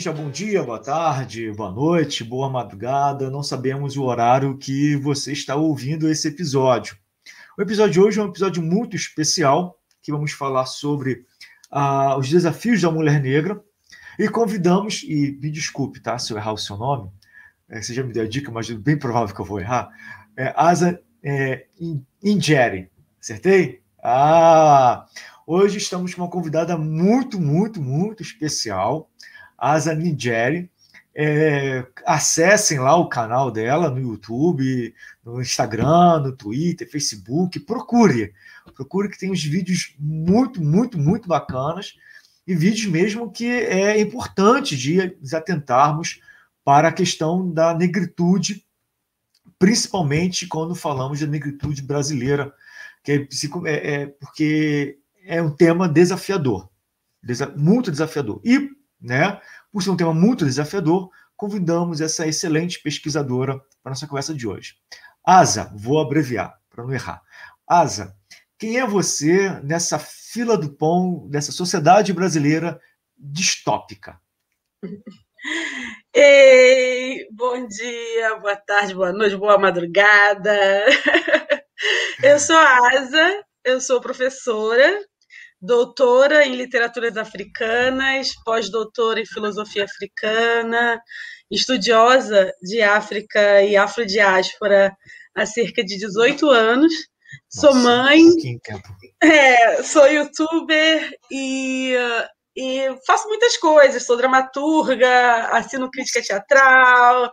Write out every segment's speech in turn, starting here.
Seja bom dia, boa tarde, boa noite, boa madrugada, não sabemos o horário que você está ouvindo esse episódio. O episódio de hoje é um episódio muito especial, que vamos falar sobre ah, os desafios da mulher negra, e convidamos, e me desculpe, tá, se eu errar o seu nome, é, você já me deu a dica, mas é bem provável que eu vou errar, é Asa é, Ingeri, acertei? Ah, Hoje estamos com uma convidada muito, muito, muito especial, Asa Nigeri. É, acessem lá o canal dela no YouTube, no Instagram, no Twitter, Facebook. Procure, procure que tem uns vídeos muito, muito, muito bacanas e vídeos mesmo que é importante de nos atentarmos para a questão da negritude, principalmente quando falamos da negritude brasileira, que é, é, é porque é um tema desafiador, muito desafiador. E, né, por ser um tema muito desafiador, convidamos essa excelente pesquisadora para nossa conversa de hoje. Asa, vou abreviar para não errar. Asa, quem é você nessa fila do pão dessa sociedade brasileira distópica? Ei, bom dia, boa tarde, boa noite, boa madrugada. Eu sou a Asa, eu sou professora doutora em literaturas africanas, pós-doutora em filosofia africana, estudiosa de África e afrodiáspora há cerca de 18 anos. Nossa, sou mãe, é, sou youtuber e, e faço muitas coisas. Sou dramaturga, assino crítica teatral,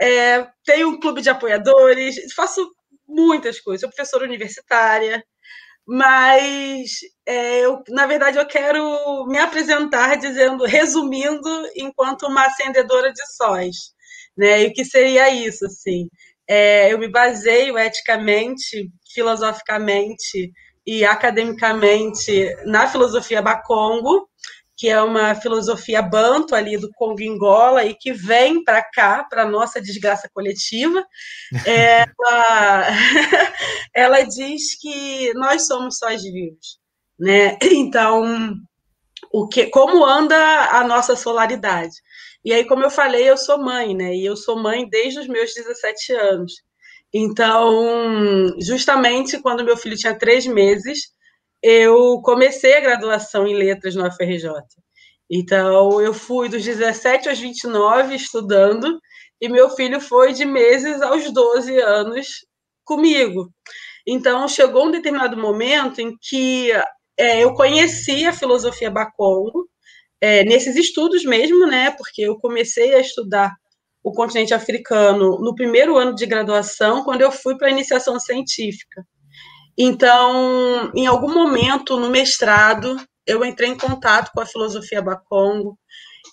é, tenho um clube de apoiadores, faço muitas coisas. Sou professora universitária, mas é, eu, na verdade eu quero me apresentar dizendo, resumindo, enquanto uma acendedora de sóis, né? E o que seria isso, assim? É, eu me baseio eticamente, filosoficamente e academicamente na filosofia Bakongo, que é uma filosofia banto ali do Congo-Angola e que vem para cá, para nossa desgraça coletiva. Ela, ela diz que nós somos sóis vivos, né? Então, o que, como anda a nossa solaridade? E aí, como eu falei, eu sou mãe, né? E eu sou mãe desde os meus 17 anos. Então, justamente quando meu filho tinha três meses, eu comecei a graduação em letras no UFRJ. Então, eu fui dos 17 aos 29 estudando, e meu filho foi de meses aos 12 anos comigo. Então, chegou um determinado momento em que é, eu conheci a filosofia Bakongo, é, nesses estudos mesmo, né? Porque eu comecei a estudar o continente africano no primeiro ano de graduação, quando eu fui para a iniciação científica. Então, em algum momento no mestrado, eu entrei em contato com a filosofia Bakongo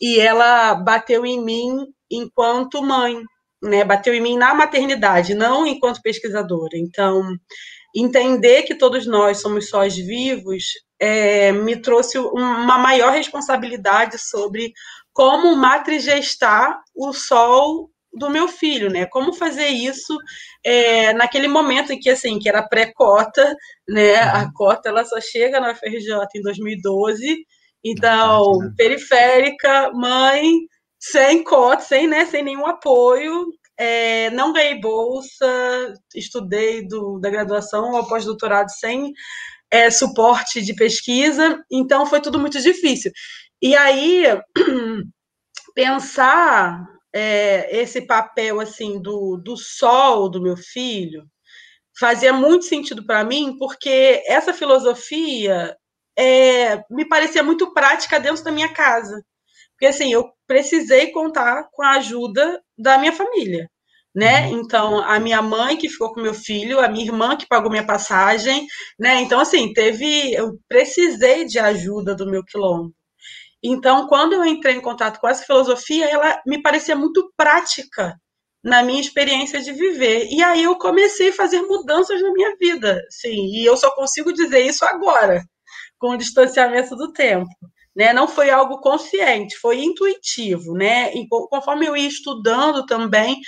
e ela bateu em mim enquanto mãe, né? Bateu em mim na maternidade, não enquanto pesquisadora. Então, entender que todos nós somos sós vivos é, me trouxe uma maior responsabilidade sobre como matrigestar o sol do meu filho, né? Como fazer isso é, naquele momento em que, assim, que era pré-cota, né? Uhum. A cota, ela só chega na FRJ em 2012, então, né? periférica, mãe, sem cota, sem, né, sem nenhum apoio, é, não ganhei bolsa, estudei do, da graduação ao pós-doutorado sem é, suporte de pesquisa, então foi tudo muito difícil. E aí, pensar é, esse papel assim do, do sol do meu filho fazia muito sentido para mim, porque essa filosofia é, me parecia muito prática dentro da minha casa. Porque assim, eu precisei contar com a ajuda da minha família. Né? Uhum. Então, a minha mãe que ficou com meu filho, a minha irmã que pagou minha passagem, né? Então, assim, teve. Eu precisei de ajuda do meu quilombo. Então, quando eu entrei em contato com essa filosofia, ela me parecia muito prática na minha experiência de viver. E aí eu comecei a fazer mudanças na minha vida, sim, e eu só consigo dizer isso agora, com o distanciamento do tempo. Né? Não foi algo consciente, foi intuitivo, né? E conforme eu ia estudando também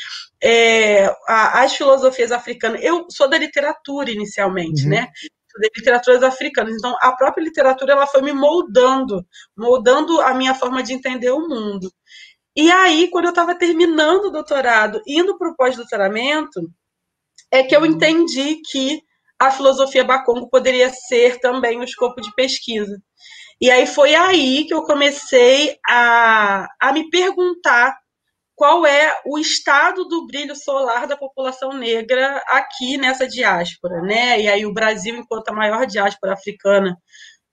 é, as filosofias africanas, eu sou da literatura inicialmente, uhum. né? de literaturas africanas. Então, a própria literatura ela foi me moldando, moldando a minha forma de entender o mundo. E aí, quando eu estava terminando o doutorado, indo para o pós-doutoramento, é que eu entendi que a filosofia Bakongo poderia ser também um escopo de pesquisa. E aí foi aí que eu comecei a, a me perguntar qual é o estado do brilho solar da população negra aqui nessa diáspora, né? E aí o Brasil, enquanto a maior diáspora africana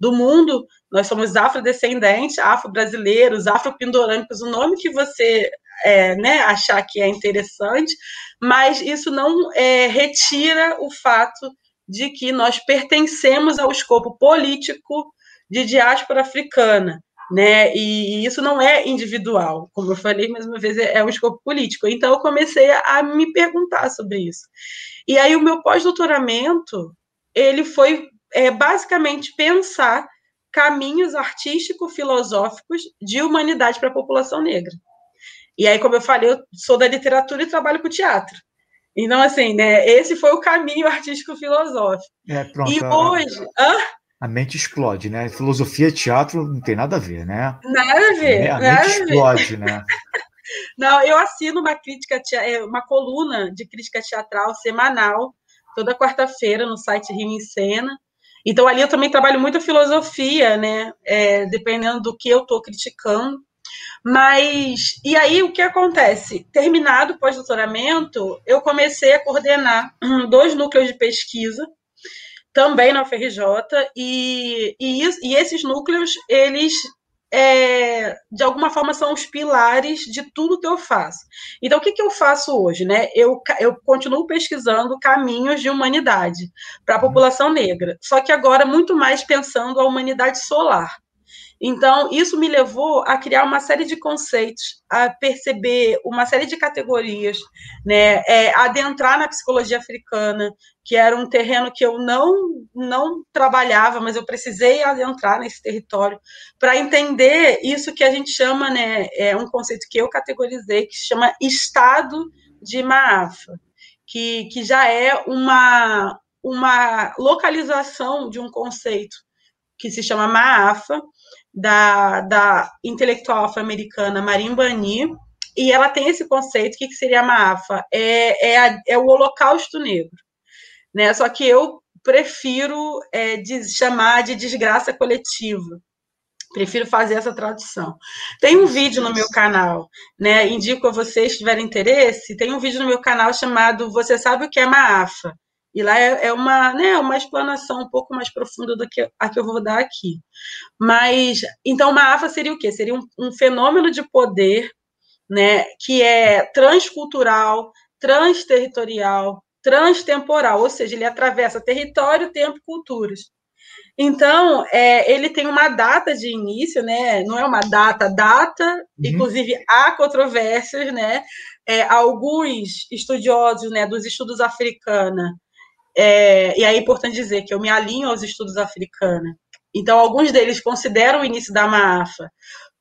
do mundo, nós somos afrodescendentes, afro-brasileiros, afro-pindorâmicos, o nome que você é, né, achar que é interessante, mas isso não é, retira o fato de que nós pertencemos ao escopo político de diáspora africana né? E isso não é individual, como eu falei mais uma vez, é, é um escopo político. Então eu comecei a me perguntar sobre isso. E aí o meu pós-doutoramento ele foi é, basicamente pensar caminhos artístico-filosóficos de humanidade para a população negra. E aí, como eu falei, eu sou da literatura e trabalho com teatro. Então, assim, né, esse foi o caminho artístico-filosófico. É, pronto, e hoje. Hã? A mente explode, né? Filosofia e teatro não tem nada a ver, né? Nada a ver. A, mente explode, né? Não, eu assino uma crítica, é, uma coluna de crítica teatral semanal, toda quarta-feira, no site Rio em Cena. Então, ali eu também trabalho muito a filosofia, né? É, dependendo do que eu estou criticando. Mas, e aí o que acontece? Terminado o pós-doutoramento, eu comecei a coordenar dois núcleos de pesquisa também na UFRJ, e, e, e esses núcleos, eles é, de alguma forma são os pilares de tudo que eu faço. Então, o que, que eu faço hoje? Né? Eu, eu continuo pesquisando caminhos de humanidade para a população negra, só que agora muito mais pensando a humanidade solar. Então, isso me levou a criar uma série de conceitos, a perceber uma série de categorias, né, é, adentrar na psicologia africana, que era um terreno que eu não, não trabalhava, mas eu precisei adentrar nesse território para entender isso que a gente chama, né, é um conceito que eu categorizei, que se chama estado de Maafa, que, que já é uma, uma localização de um conceito que se chama Maafa, da, da intelectual afro-americana Marimbani, e ela tem esse conceito, o que, que seria a Maafa? É, é, a, é o holocausto negro. Né? Só que eu prefiro é, de, chamar de desgraça coletiva. Prefiro fazer essa tradução. Tem um vídeo no meu canal, né? Indico a vocês, se tiverem interesse, tem um vídeo no meu canal chamado Você Sabe o que é Maafa? E lá é, é, uma, né, uma explanação um pouco mais profunda do que a que eu vou dar aqui. Mas, então, uma AFA seria o quê? Seria um, um fenômeno de poder né, que é transcultural, transterritorial, transtemporal, ou seja, ele atravessa território, tempo e culturas. Então, é, ele tem uma data de início, né? Não é uma data, data, uhum. inclusive há controvérsias, né? É, alguns estudiosos né, dos estudos africanos é, e aí é importante dizer que eu me alinho aos estudos africanos. Então, alguns deles consideram o início da Maafa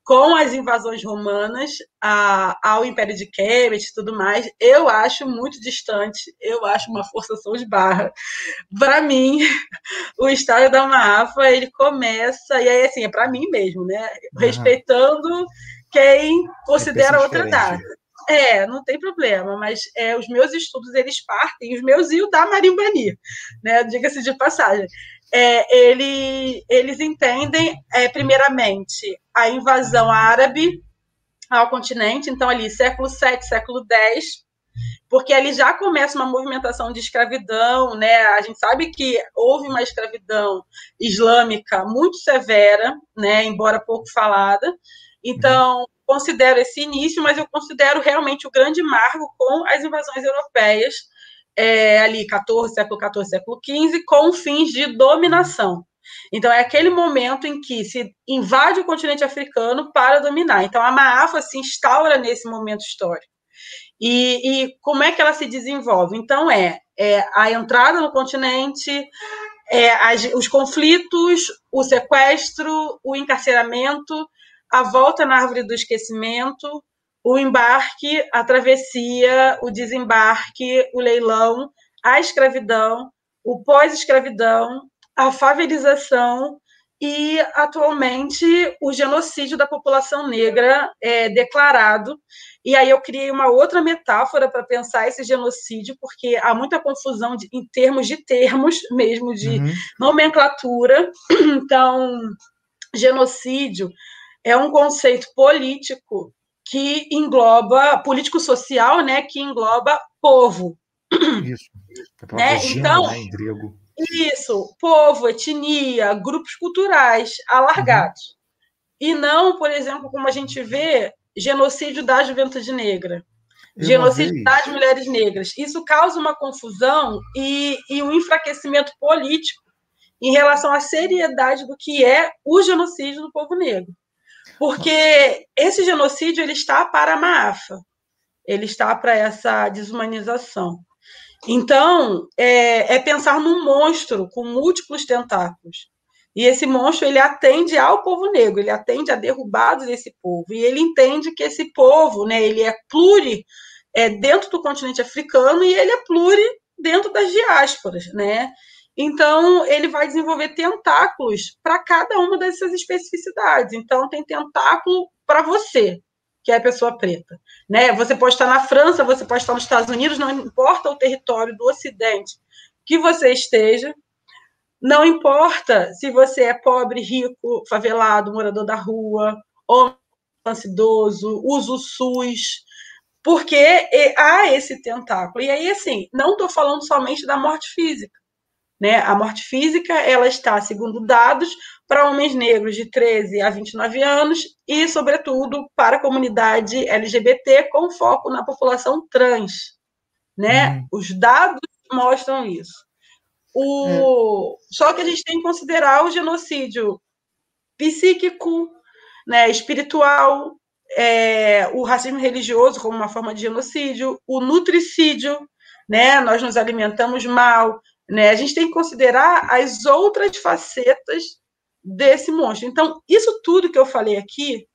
com as invasões romanas a, ao Império de Kemet e tudo mais, eu acho muito distante, eu acho uma forçação de barra. Para mim, o Estado da Maafa, ele começa, e aí assim, é para mim mesmo, né? Uhum. Respeitando quem considera outra data. É, não tem problema, mas é, os meus estudos, eles partem, os meus e o da Marimbani, né, diga-se de passagem. É, ele, eles entendem, é, primeiramente, a invasão árabe ao continente, então ali, século VII, século X, porque ali já começa uma movimentação de escravidão, né? A gente sabe que houve uma escravidão islâmica muito severa, né? Embora pouco falada. Então, considero esse início, mas eu considero realmente o grande marco com as invasões europeias, é, ali 14, século XIV, século XV, com fins de dominação. Então, é aquele momento em que se invade o continente africano para dominar. Então, a Maafa se instaura nesse momento histórico. E, e como é que ela se desenvolve? Então, é, é a entrada no continente, é, as, os conflitos, o sequestro, o encarceramento, a volta na árvore do esquecimento, o embarque, a travessia, o desembarque, o leilão, a escravidão, o pós-escravidão, a favelização e, atualmente, o genocídio da população negra é declarado. E aí eu criei uma outra metáfora para pensar esse genocídio, porque há muita confusão de, em termos de termos mesmo, de uhum. nomenclatura. Então, genocídio é um conceito político que engloba, político-social, né, que engloba povo. Isso. Né? Então, né, isso, povo, etnia, grupos culturais alargados. Uhum. E não, por exemplo, como a gente vê, genocídio da juventude negra, Eu genocídio das mulheres negras. Isso causa uma confusão e, e um enfraquecimento político em relação à seriedade do que é o genocídio do povo negro. Porque esse genocídio ele está para a Maafa, ele está para essa desumanização. Então, é, é, pensar num monstro com múltiplos tentáculos. E esse monstro ele atende ao povo negro, ele atende a derrubados desse povo. E ele entende que esse povo, né, ele é pluri é, dentro do continente africano e ele é pluri dentro das diásporas, né? Então, ele vai desenvolver tentáculos para cada uma dessas especificidades. Então, tem tentáculo para você, que é a pessoa preta. Né? Você pode estar na França, você pode estar nos Estados Unidos, não importa o território do Ocidente que você esteja, não importa se você é pobre, rico, favelado, morador da rua, homem idoso, usa o SUS, porque há esse tentáculo. E aí, assim, não estou falando somente da morte física. Né? A morte física ela está, segundo dados, para homens negros de 13 a 29 anos e, sobretudo, para a comunidade LGBT com foco na população trans. Né? Uhum. Os dados mostram isso. O... É. Só que a gente tem que considerar o genocídio psíquico, né, espiritual, é, o racismo religioso como uma forma de genocídio, o nutricídio, né, nós nos alimentamos mal, né? A gente tem que considerar as outras facetas desse monstro. Então, isso tudo que eu falei aqui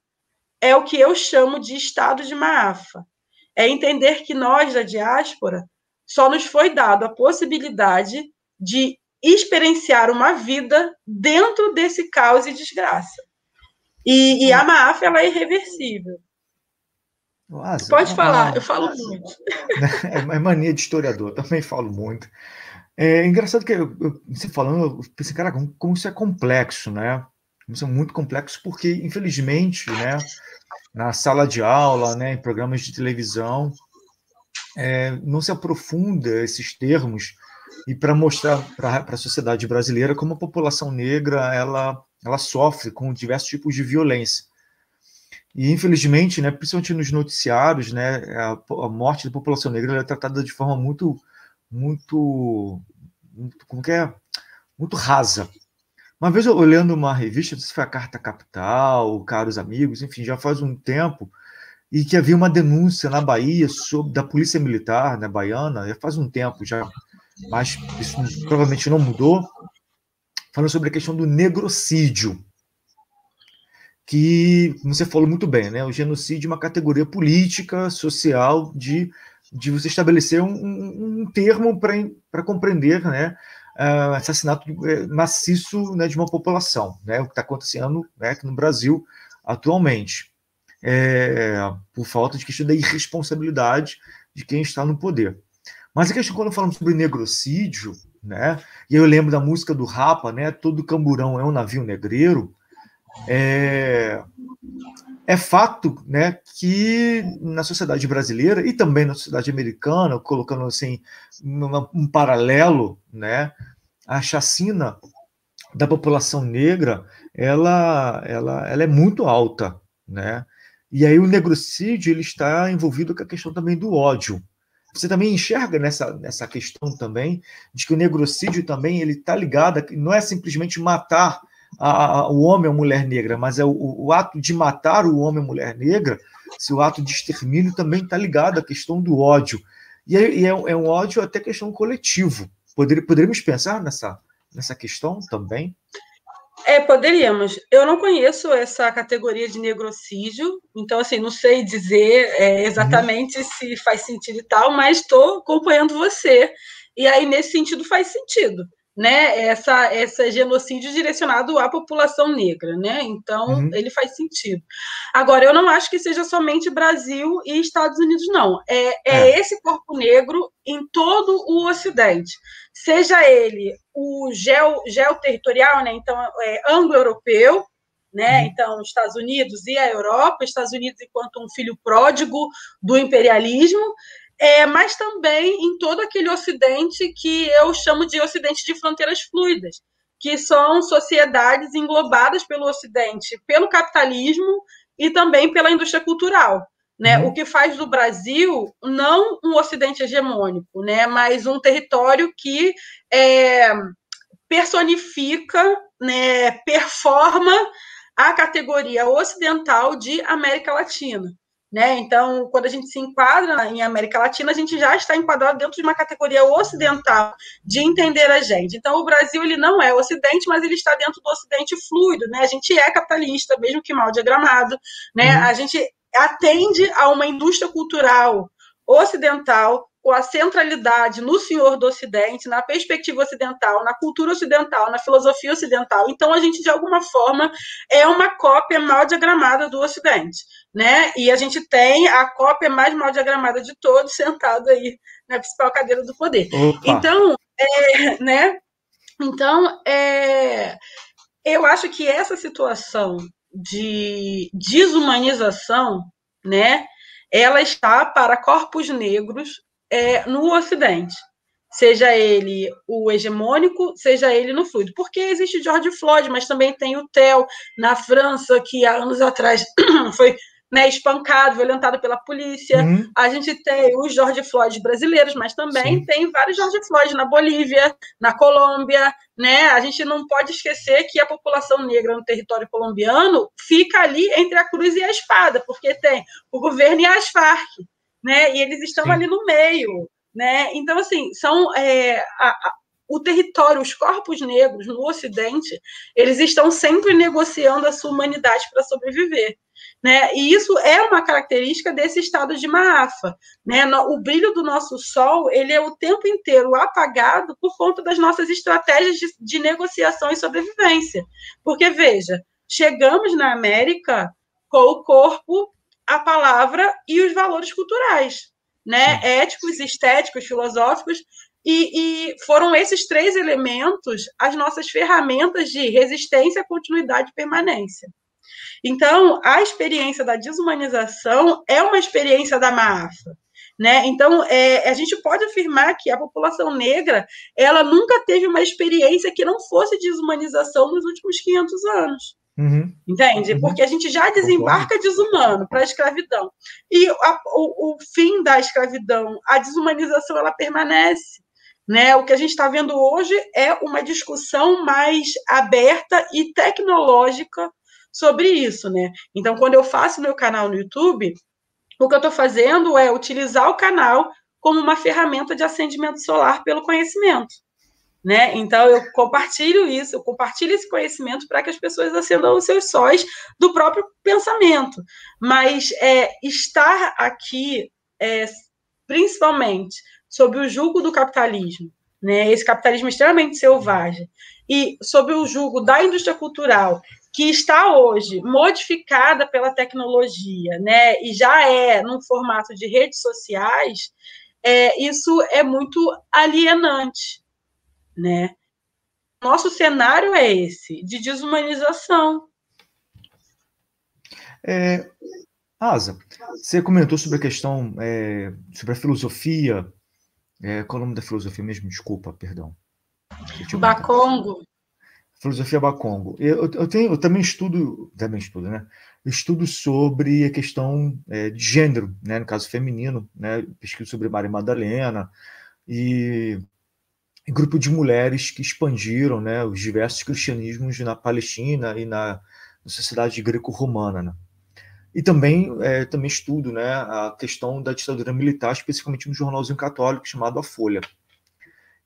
é o que eu chamo de estado de Maafa. É entender que nós, da diáspora, só nos foi dado a possibilidade de experienciar uma vida dentro desse caos e desgraça. E, e a Maafa ela é irreversível. Nossa, Pode falar, eu falo muito. É mania de historiador, também falo muito. É engraçado que você falando, eu pensei, cara, como, como, isso é complexo, né? Isso é muito complexo porque, infelizmente, né, na sala de aula, né, em programas de televisão, é, não se aprofunda esses termos e para mostrar para a sociedade brasileira como a população negra ela, ela sofre com diversos tipos de violência. E, infelizmente, né, principalmente nos noticiários, né, a, a morte da população negra é tratada de forma muito, muito como que é? Muito rasa. Uma vez eu olhando uma revista, não sei se foi a Carta Capital, Caros Amigos, enfim, já faz um tempo, e que havia uma denúncia na Bahia sobre da polícia militar né, baiana, já faz um tempo já, mas isso provavelmente não mudou, falando sobre a questão do negrocídio, que você falou muito bem, né? O genocídio é uma categoria política, social de de você estabelecer um, um, termo para compreender né, uh, assassinato eh, maciço né, de uma população, né, o que está acontecendo né, aqui no Brasil atualmente, é, por falta de questão da irresponsabilidade de quem está no poder. Mas a questão, quando falamos sobre negrocídio, né, e eu lembro da música do Rapa, né, todo camburão é um navio negreiro, é, é fato né, que na sociedade brasileira e também na sociedade americana, colocando assim um paralelo, né, a chacina da população negra ela, ela, ela é muito alta, né? E aí o negrocídio ele está envolvido com a questão também do ódio. Você também enxerga nessa, nessa questão também de que o negrocídio também ele está ligado, não é simplesmente matar a, a, o homem ou mulher negra, mas é o, o, ato de matar o homem ou mulher negra, se o ato de extermínio também está ligado à questão do ódio. E é, e é, é um ódio até questão coletivo. Poder, poderíamos pensar nessa, nessa questão também? É, poderíamos. Eu não conheço essa categoria de negrocídio, então, assim, não sei dizer é, exatamente uhum. se faz sentido e tal, mas estou acompanhando você. E aí, nesse sentido, faz sentido né, essa, essa genocídio direcionado à população negra, né? Então, uhum. ele faz sentido. Agora, eu não acho que seja somente Brasil e Estados Unidos, não. É, é, é. esse corpo negro em todo o Ocidente. Seja ele o geo, geoterritorial, né? Então, é, anglo-europeu, né? Uhum. Então, Estados Unidos e a Europa, Estados Unidos enquanto um filho pródigo do imperialismo, é, mas também em todo aquele Ocidente que eu chamo de Ocidente de fronteiras fluidas, que são sociedades englobadas pelo Ocidente, pelo capitalismo e também pela indústria cultural. Né? Uhum. O que faz do Brasil não um Ocidente hegemônico, né? mas um território que é, personifica, né, performa a categoria ocidental de América Latina. Né? Então, quando a gente se enquadra em América Latina, a gente já está enquadrado dentro de uma categoria ocidental de entender a gente. Então, o Brasil ele não é Ocidente, mas ele está dentro do Ocidente fluido. Né? A gente é capitalista, mesmo que mal diagramado. Né? Uhum. A gente atende a uma indústria cultural ocidental a centralidade no senhor do Ocidente, na perspectiva ocidental, na cultura ocidental, na filosofia ocidental. Então, a gente, de alguma forma, é uma cópia mal diagramada do Ocidente. Né? E a gente tem a cópia mais mal diagramada de todos sentado aí na principal cadeira do poder. Opa. Então, é, né? Então, é, eu acho que essa situação de desumanização, né, ela está para corpos negros é, no Ocidente, seja ele o hegemônico, seja ele no fluido. Porque existe George Floyd, mas também tem o Theo na França, que há anos atrás foi né, espancado, violentado pela polícia. Uhum. A gente tem os George Floyd brasileiros, mas também Sim. tem vários George Floyd na Bolívia, na Colômbia. Né? A gente não pode esquecer que a população negra no território colombiano fica ali entre a cruz e a espada, porque tem o governo e as Farc né? E eles estão Sim. ali no meio, né? Então, assim, são é, a, a, o território, os corpos negros no Ocidente, eles estão sempre negociando a sua humanidade para sobreviver. Né? E isso é uma característica desse estado de Maafa. Né? O brilho do nosso sol ele é o tempo inteiro apagado por conta das nossas estratégias de, de negociação e sobrevivência. Porque, veja, chegamos na América com o corpo a palavra e os valores culturais, né? Éticos, estéticos, filosóficos, e, e, foram esses três elementos as nossas ferramentas de resistência, continuidade e permanência. Então, a experiência da desumanização é uma experiência da MAFA. Né? Então, é, a gente pode afirmar que a população negra ela nunca teve uma experiência que não fosse desumanização nos últimos 500 anos. Uhum. Entende? Uhum. Porque a gente já desembarca desumano para a escravidão. E a, o, o, fim da escravidão, a desumanização, ela permanece. Né? O que a gente está vendo hoje é uma discussão mais aberta e tecnológica sobre isso. Né? Então, quando eu faço meu canal no YouTube, o que eu estou fazendo é utilizar o canal como uma ferramenta de acendimento solar pelo conhecimento. Né? Então eu compartilho isso, eu compartilho esse conhecimento para que as pessoas acendam os seus sóis do próprio pensamento. Mas é, estar aqui, é, principalmente sob o julgo do capitalismo, né? Esse capitalismo extremamente selvagem e sob o julgo da indústria cultural que está hoje modificada pela tecnologia, né? E já é num formato de redes sociais, é, isso é muito alienante né? Nosso cenário é esse, de desumanização. É, Asa, você comentou sobre a questão, é, sobre a filosofia. É, qual é o nome da filosofia mesmo? Desculpa, perdão. Bacongo. Filosofia Bacongo. Eu, eu, tenho, eu também estudo, também estudo, né? Eu estudo sobre a questão é, de gênero, né? No caso feminino, né? Pesquiso sobre Maria Madalena e grupo de mulheres que expandiram né, os diversos cristianismos na Palestina e na, sociedade greco-romana. Né? E também, é, também estudo né, a questão da ditadura militar, especificamente no jornalzinho católico chamado A Folha.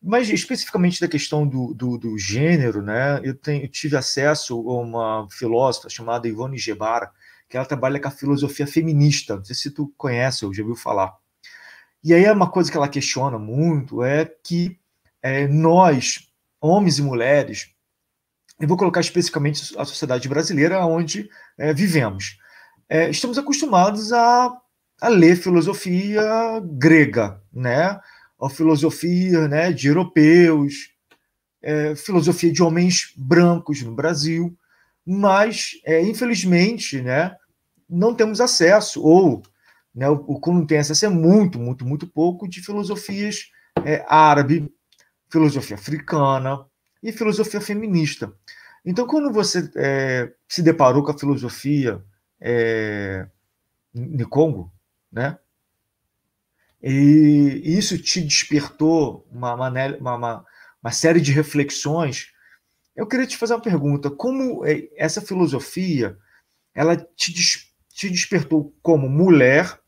Mas especificamente da questão do, do, do gênero, né, eu, tenho, eu tive acesso a uma filósofa chamada Ivone Gebara, que ela trabalha com a filosofia feminista. Não sei se tu conhece ou já ouviu falar. E aí uma coisa que ela questiona muito é que é, nós, homens e mulheres, eu vou colocar especificamente a sociedade brasileira onde é, vivemos. É, estamos acostumados a, a ler filosofia grega, né? A filosofia né, de europeus, é, filosofia de homens brancos no Brasil, mas, é, infelizmente, né, não temos acesso, ou né, o, que não tem acesso é muito, muito, muito pouco de filosofias é, árabe, filosofia africana e filosofia feminista. Então, quando você é, se deparou com a filosofia é, Congo, né? E isso te despertou uma, uma, uma, série de reflexões. Eu queria te fazer uma pergunta: como é, essa filosofia ela te, te despertou como mulher,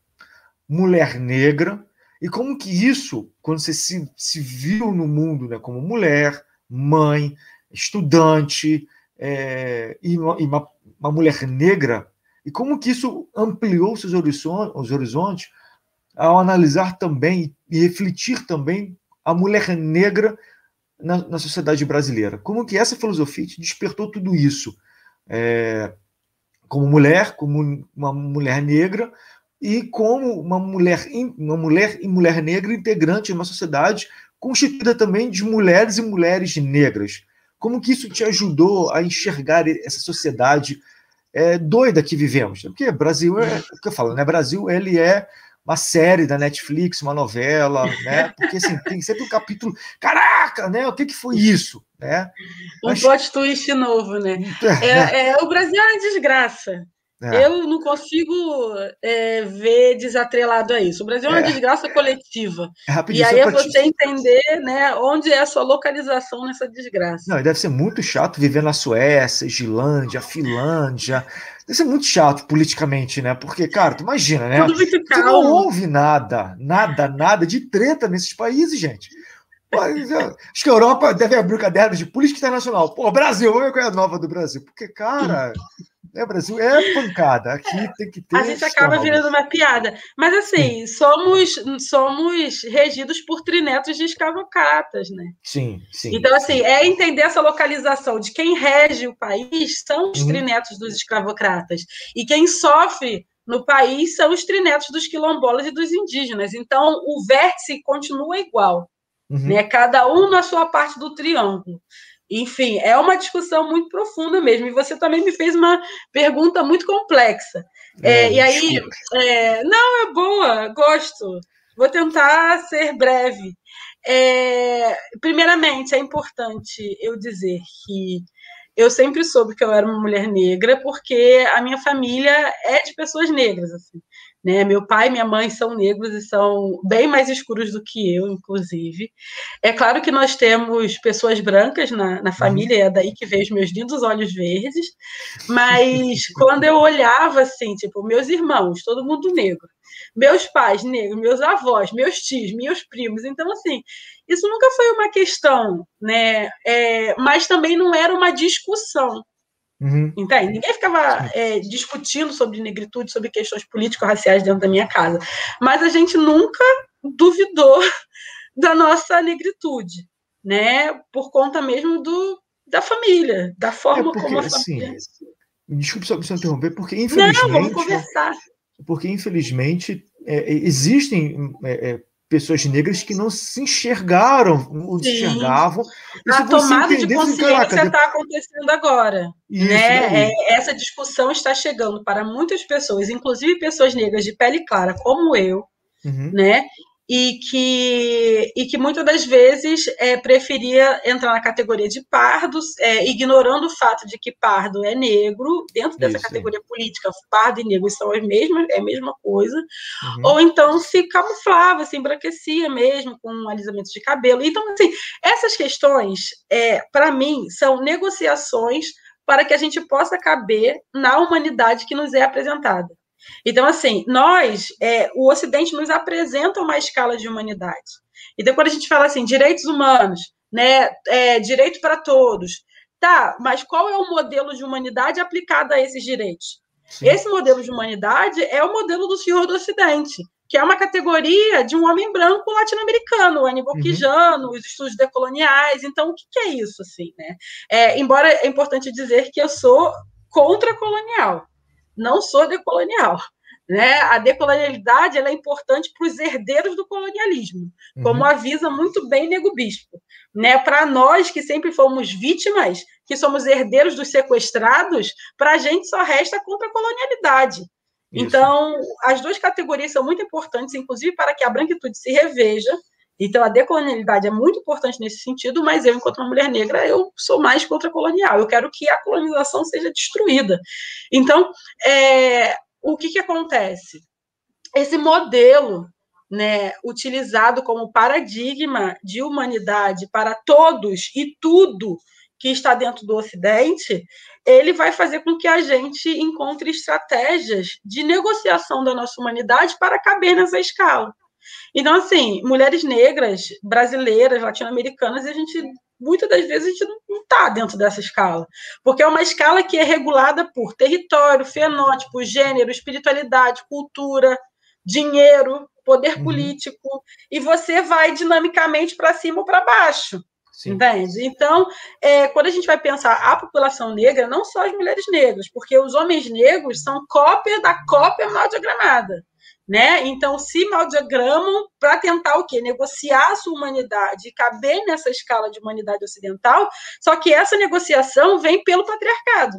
mulher negra, e como que isso, quando você se, se viu no mundo né, como mulher, mãe, estudante é, e, uma, e uma, uma, mulher negra, e como que isso ampliou seus horizontes, os horizontes ao analisar também e refletir também a mulher negra na, na sociedade brasileira. Como que essa filosofia te despertou tudo isso? É, como mulher, como uma mulher negra, e como uma mulher, uma mulher e mulher negra integrante de uma sociedade constituída também de mulheres e mulheres negras. Como que isso te ajudou a enxergar essa sociedade é, doida que vivemos? Porque Brasil é o que eu falo, né? Brasil ele é uma série da Netflix, uma novela, né? Porque assim, tem sempre um capítulo. Caraca, né? O que, que foi isso? Né? Um Mas... plot twist novo, né? É, é, é, o Brasil é uma desgraça. É. Eu não consigo é, ver desatrelado a isso. O Brasil é uma é. desgraça coletiva. É e aí é você te... entender né, onde é a sua localização nessa desgraça. Não, deve ser muito chato viver na Suécia, Islândia, Finlândia. Deve ser muito chato politicamente, né? Porque, cara, tu imagina, né? Tudo muito calmo. Tu não ouve nada, nada, nada de treta nesses países, gente. Acho que a Europa deve abrir caderno de política internacional. Pô, Brasil, vamos ver qual é a nova do Brasil. Porque, cara, é, Brasil é pancada. Aqui tem que ter. A gente acaba virando uma piada. Mas assim, somos, somos regidos por trinetos de escravocratas, né? Sim, sim. Então, assim, é entender essa localização de quem rege o país são os uhum. trinetos dos escravocratas. E quem sofre no país são os trinetos dos quilombolas e dos indígenas. Então, o vértice continua igual. Uhum. Né? Cada um na sua parte do triângulo. Enfim, é uma discussão muito profunda mesmo. E você também me fez uma pergunta muito complexa. É, é, e aí, é, não, é boa, gosto. Vou tentar ser breve. É, primeiramente, é importante eu dizer que eu sempre soube que eu era uma mulher negra, porque a minha família é de pessoas negras. Assim. Né? Meu pai e minha mãe são negros e são bem mais escuros do que eu, inclusive. É claro que nós temos pessoas brancas na, na família, uhum. é daí que vejo meus lindos olhos verdes, mas quando eu olhava assim, tipo, meus irmãos, todo mundo negro, meus pais negros, meus avós, meus tios, meus primos, então assim, isso nunca foi uma questão, né? É, mas também não era uma discussão. Uhum. Entende? Ninguém ficava é, discutindo sobre negritude, sobre questões político-raciais dentro da minha casa. Mas a gente nunca duvidou da nossa negritude, né? Por conta mesmo do, da família, da forma é porque, como a assim, família. Desculpe só, só interromper, porque infelizmente. Não, vamos conversar. Porque infelizmente é, existem é, é pessoas negras que não se enxergaram, não se enxergavam. A tomada de consciência está acontecendo agora. Isso, né? É, essa discussão está chegando para muitas pessoas, inclusive pessoas negras de pele clara, como eu, uhum. né? E que, e que muitas das vezes é, preferia entrar na categoria de pardos, é, ignorando o fato de que pardo é negro, dentro dessa Isso. categoria política, pardo e negro são as mesmas, é a mesma coisa, uhum. ou então se camuflava, se embranquecia mesmo, com um alisamento de cabelo. Então, assim, essas questões, é, para mim, são negociações para que a gente possa caber na humanidade que nos é apresentada. Então, assim, nós, é, o Ocidente nos apresenta uma escala de humanidade. Então, quando a gente fala assim, direitos humanos, né, é, direito para todos, tá, mas qual é o modelo de humanidade aplicado a esses direitos? Sim. Esse modelo de humanidade é o modelo do senhor do Ocidente, que é uma categoria de um homem branco latino-americano, o uhum. Quijano, os estudos decoloniais. Então, o que, que é isso, assim, né? É, embora é importante dizer que eu sou contra-colonial, não sou decolonial. Né? A decolonialidade é importante para os herdeiros do colonialismo, uhum. como avisa muito bem Nego Bispo. Né? Para nós que sempre fomos vítimas, que somos herdeiros dos sequestrados, para a gente só resta contra a colonialidade. Isso. Então, as duas categorias são muito importantes, inclusive para que a branquitude se reveja. Então, a decolonialidade é muito importante nesse sentido, mas eu, enquanto uma mulher negra, eu sou mais contra colonial. Eu quero que a colonização seja destruída. Então, é, o que, que acontece? Esse modelo né, utilizado como paradigma de humanidade para todos e tudo que está dentro do Ocidente, ele vai fazer com que a gente encontre estratégias de negociação da nossa humanidade para caber nessa escala. Então, assim, mulheres negras, brasileiras, latino-americanas, a gente muitas das vezes a gente não está dentro dessa escala, porque é uma escala que é regulada por território, fenótipo, gênero, espiritualidade, cultura, dinheiro, poder uhum. político, e você vai dinamicamente para cima ou para baixo. Sim. Entende? Então, é, quando a gente vai pensar a população negra, não só as mulheres negras, porque os homens negros são cópia da cópia mal diagramada né? Então, se maldiagramam para tentar o quê? Negociar a sua humanidade caber nessa escala de humanidade ocidental, só que essa negociação vem pelo patriarcado.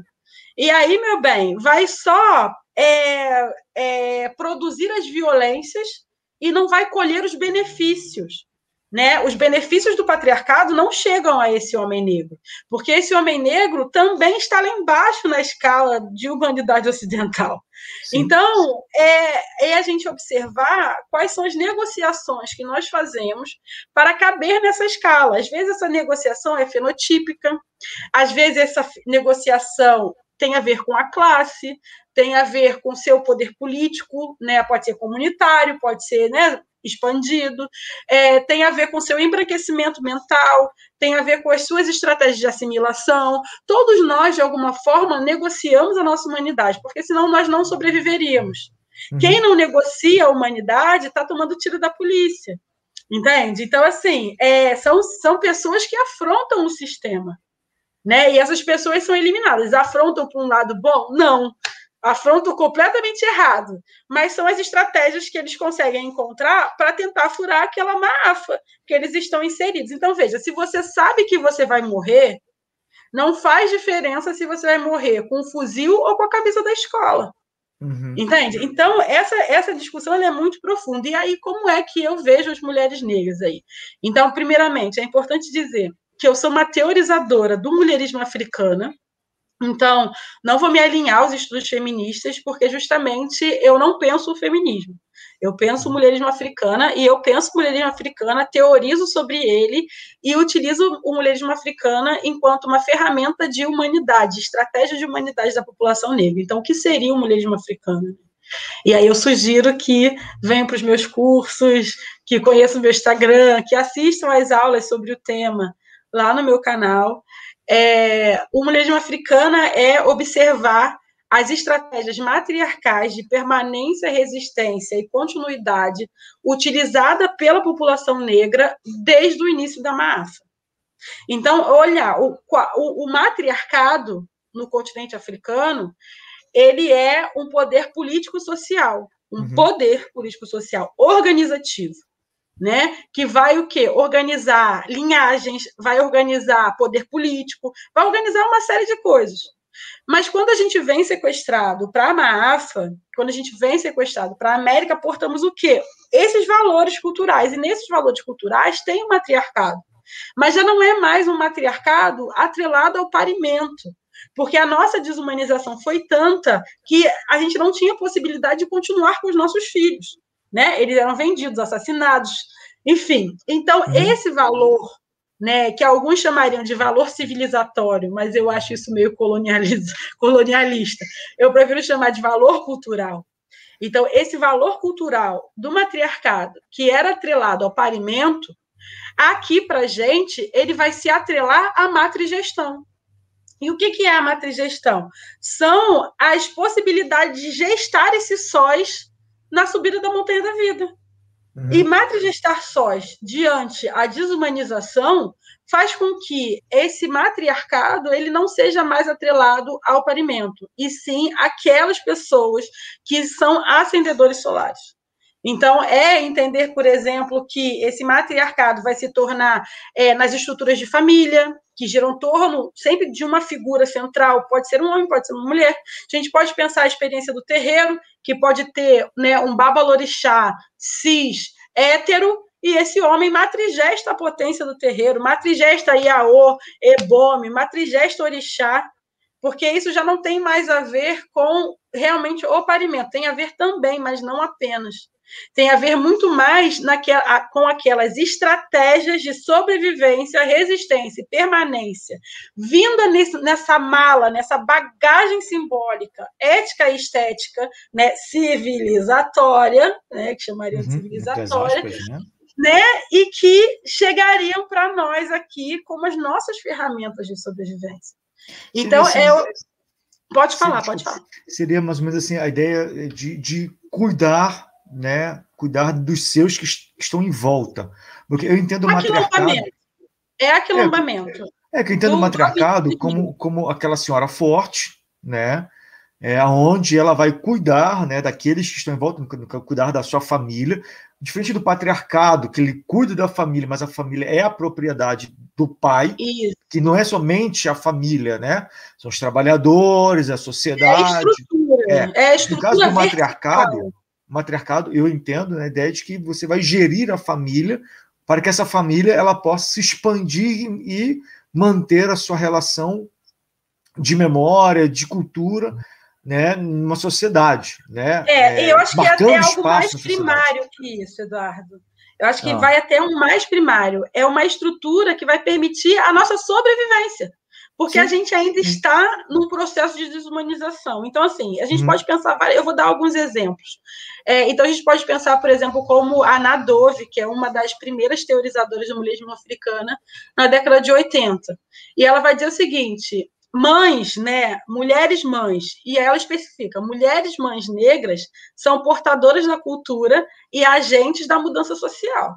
E aí, meu bem, vai só é, é, produzir as violências e não vai colher os benefícios né, os benefícios do patriarcado não chegam a esse homem negro, porque esse homem negro também está lá embaixo na escala de humanidade ocidental. Sim. Então, é, é a gente observar quais são as negociações que nós fazemos para caber nessa escala. Às vezes, essa negociação é fenotípica, às vezes, essa negociação tem a ver com a classe, tem a ver com seu poder político, né? Pode ser comunitário, pode ser, né? Expandido, é, tem a ver com seu embranquecimento mental, tem a ver com as suas estratégias de assimilação. Todos nós, de alguma forma, negociamos a nossa humanidade, porque senão nós não sobreviveríamos. Uhum. Quem não negocia a humanidade está tomando tiro da polícia. Entende? Então, assim, é, são, são pessoas que afrontam o sistema. Né? E essas pessoas são eliminadas. Afrontam para um lado bom? Não afronto completamente errado, mas são as estratégias que eles conseguem encontrar para tentar furar aquela máfia que eles estão inseridos. Então, veja, se você sabe que você vai morrer, não faz diferença se você vai morrer com um fuzil ou com a camisa da escola. Uhum. Entende? Então, essa, essa discussão é muito profunda. E aí, como é que eu vejo as mulheres negras aí? Então, primeiramente, é importante dizer que eu sou uma teorizadora do mulherismo africana, então, não vou me alinhar aos estudos feministas, porque justamente eu não penso o feminismo. Eu penso o mulherismo africana e eu penso o mulherismo africana, teorizo sobre ele e utilizo o mulherismo africana enquanto uma ferramenta de humanidade, estratégia de humanidade da população negra. Então, o que seria o mulherismo africano? E aí eu sugiro que venham para os meus cursos, que conheçam o meu Instagram, que assistam às aulas sobre o tema lá no meu canal é, o mulherismo africana é observar as estratégias matriarcais de permanência, resistência e continuidade utilizada pela população negra desde o início da massa. Então, olha, o, o, o matriarcado no continente africano, ele é um poder político-social, um uhum. poder político-social organizativo né? Que vai o quê? Organizar linhagens, vai organizar poder político, vai organizar uma série de coisas. Mas quando a gente vem sequestrado para a Maafa, quando a gente vem sequestrado para a América, portamos o quê? Esses valores culturais. E nesses valores culturais tem o matriarcado. Mas já não é mais um matriarcado atrelado ao parimento. Porque a nossa desumanização foi tanta que a gente não tinha possibilidade de continuar com os nossos filhos né? Eles eram vendidos, assassinados, enfim. Então, uhum. esse valor, né, que alguns chamariam de valor civilizatório, mas eu acho isso meio colonialista. Eu prefiro chamar de valor cultural. Então, esse valor cultural do matriarcado, que era atrelado ao parimento, aqui para gente, ele vai se atrelar à matrigestão. E o que, que é a matrigestão? São as possibilidades de gestar esses sóis na subida da montanha da vida. Uhum. E matrigestar sós diante a desumanização faz com que esse matriarcado ele não seja mais atrelado ao parimento, e sim aquelas pessoas que são ascendedores solares. Então, é entender, por exemplo, que esse matriarcado vai se tornar é, nas estruturas de família, que giram em torno sempre de uma figura central, pode ser um homem, pode ser uma mulher. A gente pode pensar a experiência do terreiro, que pode ter né, um babalorixá cis, hétero, e esse homem matrigesta a potência do terreiro, matrigesta Iaô, Ebome, matrigesta Orixá, porque isso já não tem mais a ver com realmente o parimento, tem a ver também, mas não apenas tem a ver muito mais naquela, com aquelas estratégias de sobrevivência, resistência e permanência, vinda nesse, nessa mala, nessa bagagem simbólica, ética e estética, né, civilizatória, né, que chamariam de uhum, civilizatória, aspas, né? né? E que chegariam para nós aqui como as nossas ferramentas de sobrevivência. Então, assim, eu... pode falar, pode falar. Seria mais ou menos assim a ideia de, de cuidar né, cuidar dos seus que estão em volta. Porque eu entendo o matriarcado. É aquilombamento. É, é que eu entendo o matriarcado como, como aquela senhora forte, né? É, onde ela vai cuidar né, daqueles que estão em volta, cuidar da sua família, diferente do patriarcado, que ele cuida da família, mas a família é a propriedade do pai, Isso. que não é somente a família, né? São os trabalhadores, a sociedade. É a estrutura. É, é a estrutura no caso do vertical matriarcado, eu entendo né, a ideia de que você vai gerir a família para que essa família ela possa se expandir e manter a sua relação de memória, de cultura, né, numa sociedade, né? É, é eu acho que é até algo mais primário que isso, Eduardo. Eu acho que ah. vai até um mais primário. É uma estrutura que vai permitir a nossa sobrevivência porque Sim. a gente ainda está num processo de desumanização. Então, assim, a gente hum. pode pensar, eu vou dar alguns exemplos. É, então, a gente pode pensar, por exemplo, como a Nadove, que é uma das primeiras teorizadoras do mulherismo africana, na década de 80. E ela vai dizer o seguinte: mães, né, mulheres mães, e ela especifica, mulheres mães negras são portadoras da cultura e agentes da mudança social.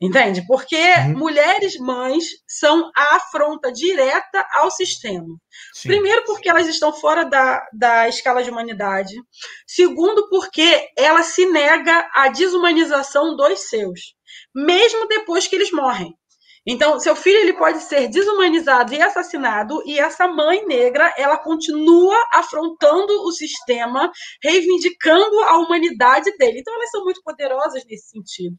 Entende? Porque uhum. mulheres mães são a afronta direta ao sistema. Sim. Primeiro, porque elas estão fora da, da escala de humanidade. Segundo, porque ela se nega à desumanização dos seus, mesmo depois que eles morrem. Então, seu filho ele pode ser desumanizado e assassinado, e essa mãe negra ela continua afrontando o sistema, reivindicando a humanidade dele. Então, elas são muito poderosas nesse sentido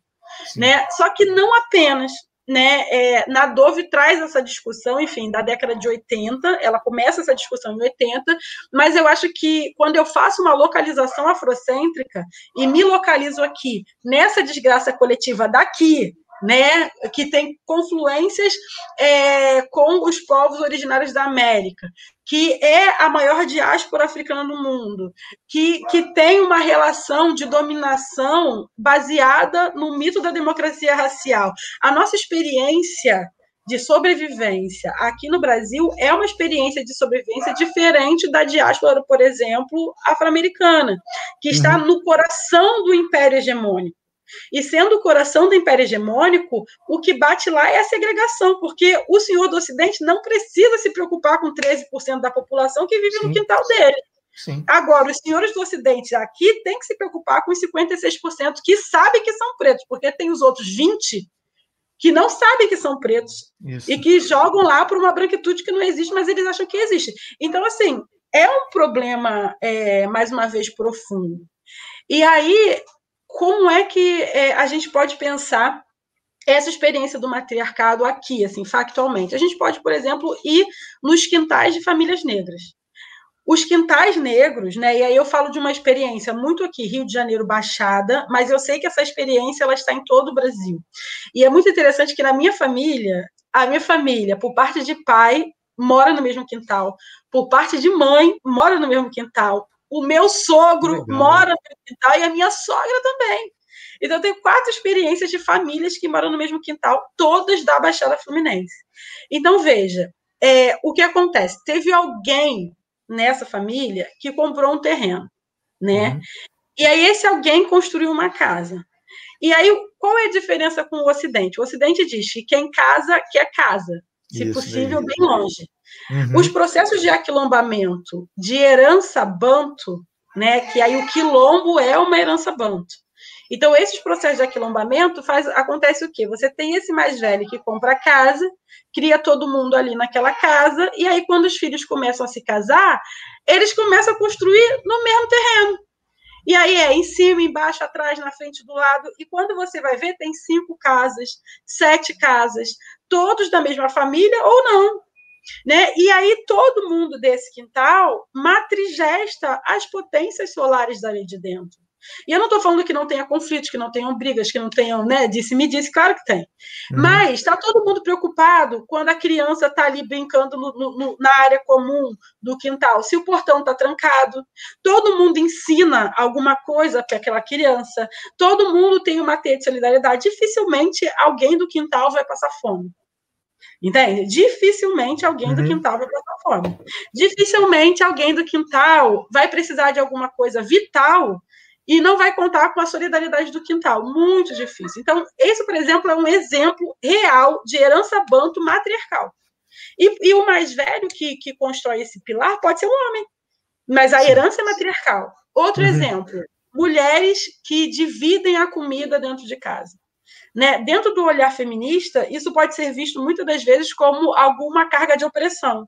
né? Só que não apenas, né? É, na Dove traz essa discussão, enfim, da década de 80, ela começa essa discussão em 80, mas eu acho que quando eu faço uma localização afrocêntrica e me localizo aqui, nessa desgraça coletiva daqui, né, que tem confluências é, com os povos originários da América, que é a maior diáspora africana do mundo, que, que tem uma relação de dominação baseada no mito da democracia racial. A nossa experiência de sobrevivência aqui no Brasil é uma experiência de sobrevivência diferente da diáspora, por exemplo, afro-americana, que está uhum. no coração do império hegemônico. E sendo o coração do império hegemônico, o que bate lá é a segregação, porque o senhor do Ocidente não precisa se preocupar com 13% da população que vive Sim. no quintal dele. Sim. Agora, os senhores do Ocidente aqui têm que se preocupar com os 56% que sabem que são pretos, porque tem os outros 20% que não sabem que são pretos Isso. e que jogam lá por uma branquitude que não existe, mas eles acham que existe. Então, assim, é um problema, é, mais uma vez, profundo. E aí, como é que é, a gente pode pensar essa experiência do matriarcado aqui, assim, factualmente? A gente pode, por exemplo, ir nos quintais de famílias negras. Os quintais negros, né? E aí eu falo de uma experiência muito aqui, Rio de Janeiro, Baixada, mas eu sei que essa experiência ela está em todo o Brasil. E é muito interessante que na minha família, a minha família, por parte de pai, mora no mesmo quintal, por parte de mãe, mora no mesmo quintal, o meu sogro Legal. mora no quintal e a minha sogra também. Então, eu tenho quatro experiências de famílias que moram no mesmo quintal, todas da Baixada Fluminense. Então, veja, é, o que acontece? Teve alguém nessa família que comprou um terreno, né? Uhum. E aí esse alguém construiu uma casa. E aí, qual é a diferença com o Ocidente? O Ocidente diz que quem casa quer casa, se Isso possível, bem longe. Uhum. Os processos de aquilombamento, de herança banto, né, que aí o quilombo é uma herança banto. Então, esses processos de aquilombamento faz, acontece o quê? Você tem esse mais velho que compra a casa, cria todo mundo ali naquela casa, e aí, quando os filhos começam a se casar, eles começam a construir no mesmo terreno. E aí é em cima, embaixo, atrás, na frente, do lado. E quando você vai ver, tem cinco casas, sete casas, todos da mesma família ou não. Né? E aí todo mundo desse quintal matrigesta as potências solares dali de dentro. E eu não estou falando que não tenha conflitos, que não tenham brigas, que não tenham, né, disse-me disse, claro que tem. Uhum. Mas está todo mundo preocupado quando a criança está ali brincando no, no, na área comum do quintal, se o portão está trancado. Todo mundo ensina alguma coisa para aquela criança, todo mundo tem uma teia de solidariedade. Dificilmente alguém do quintal vai passar fome. Entende? Dificilmente alguém uhum. do quintal vai passar fome. Dificilmente alguém do quintal vai precisar de alguma coisa vital e não vai contar com a solidariedade do quintal. Muito difícil. Então, esse, por exemplo, é um exemplo real de herança banto matriarcal. E, e o mais velho que, que constrói esse pilar pode ser um homem, mas a herança é matriarcal. Outro uhum. exemplo: mulheres que dividem a comida dentro de casa. Né? Dentro do olhar feminista, isso pode ser visto muitas das vezes como alguma carga de opressão.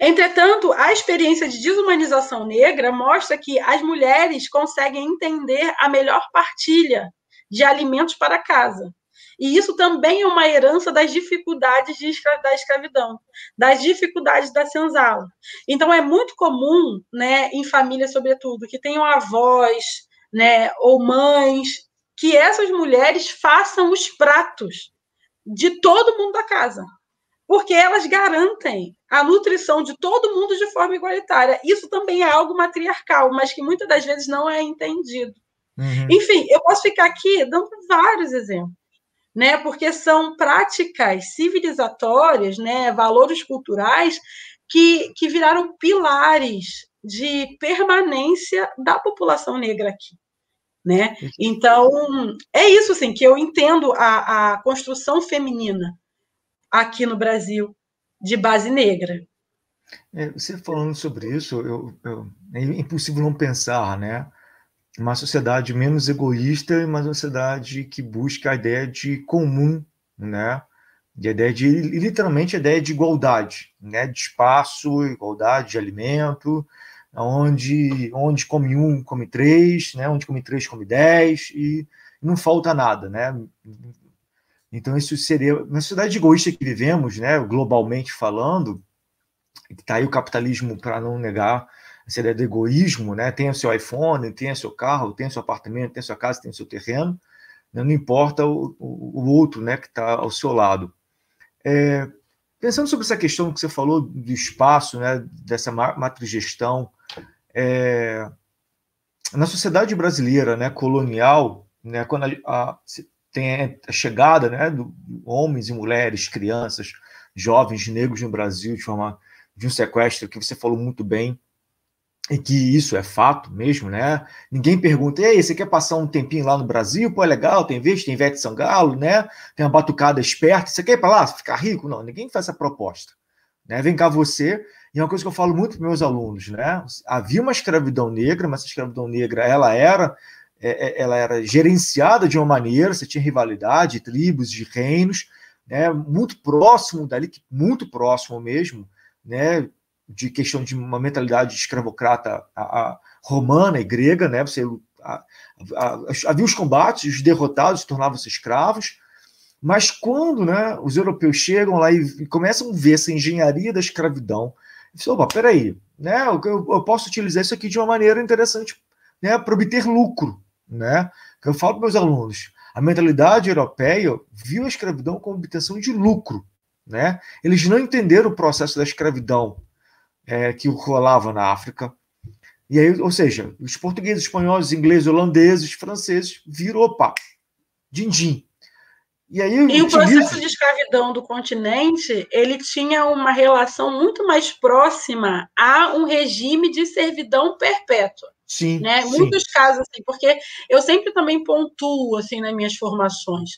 Entretanto, a experiência de desumanização negra mostra que as mulheres conseguem entender a melhor partilha de alimentos para casa. E isso também é uma herança das dificuldades escra da escravidão, das dificuldades da senzala. Então, é muito comum, né, em famílias, sobretudo, que tenham avós né, ou mães, que essas mulheres façam os pratos de todo mundo da casa porque elas garantem a nutrição de todo mundo de forma igualitária. Isso também é algo matriarcal, mas que muitas das vezes não é entendido. Uhum. Enfim, eu posso ficar aqui dando vários exemplos, né? Porque são práticas civilizatórias, né? Valores culturais que, que viraram pilares de permanência da população negra aqui. Né? Então, é isso assim, que eu entendo a, a construção feminina aqui no Brasil de base negra. É, você falando sobre isso, eu, eu, é impossível não pensar, né? Uma sociedade menos egoísta e uma sociedade que busca a ideia de comum, né? De ideia de literalmente a ideia de igualdade, né? De espaço, igualdade de alimento, onde onde come um come três, né? Onde come três come dez e não falta nada, né? Então, isso seria. Na sociedade egoísta que vivemos, né, globalmente falando, está aí o capitalismo para não negar essa ideia do egoísmo, né? Tem o seu iPhone, tem o seu carro, tem o seu apartamento, tem a sua casa, tem o seu terreno, né? não importa o, o, o, outro, né, que está ao seu lado. É, pensando sobre essa questão que você falou do espaço, né, dessa matrigestão, é, na sociedade brasileira, né, colonial, né, quando a, a, tem a chegada né, de homens e mulheres, crianças, jovens negros no Brasil de forma de um sequestro que você falou muito bem e que isso é fato mesmo, né? Ninguém pergunta, ei, você quer passar um tempinho lá no Brasil? Pô, é legal, tem vez, tem Ivete Sangalo, né? Tem uma batucada esperta, você quer ir para lá, ficar rico? Não, ninguém faz essa proposta. Né? Vem cá você, e é uma coisa que eu falo muito para meus alunos, né? Havia uma escravidão negra, mas essa escravidão negra, ela era é, é, ela era gerenciada de uma maneira, você tinha rivalidade, tribos, de reinos, né, muito próximo dali, muito próximo mesmo, né, de questão de uma mentalidade escravocrata a, a romana e grega, né, você a, havia os combates, os derrotados tornavam-se escravos, mas quando né, os europeus chegam lá e começam a ver essa engenharia da escravidão, você opa, peraí, né, eu, eu posso utilizar isso aqui de uma maneira interessante né, para obter lucro né? Eu falo para meus alunos, a mentalidade europeia viu a escravidão como obtenção de lucro, né? Eles não entenderam o processo da escravidão é, que rolava na África. E aí, ou seja, os portugueses, espanhóis, ingleses, holandeses, franceses viram, opa, din-din. E, aí, e o processo de escravidão do continente, ele tinha uma relação muito mais próxima a um regime de servidão perpétua. Sim, né? sim. Muitos casos assim, porque eu sempre também pontuo assim nas minhas formações.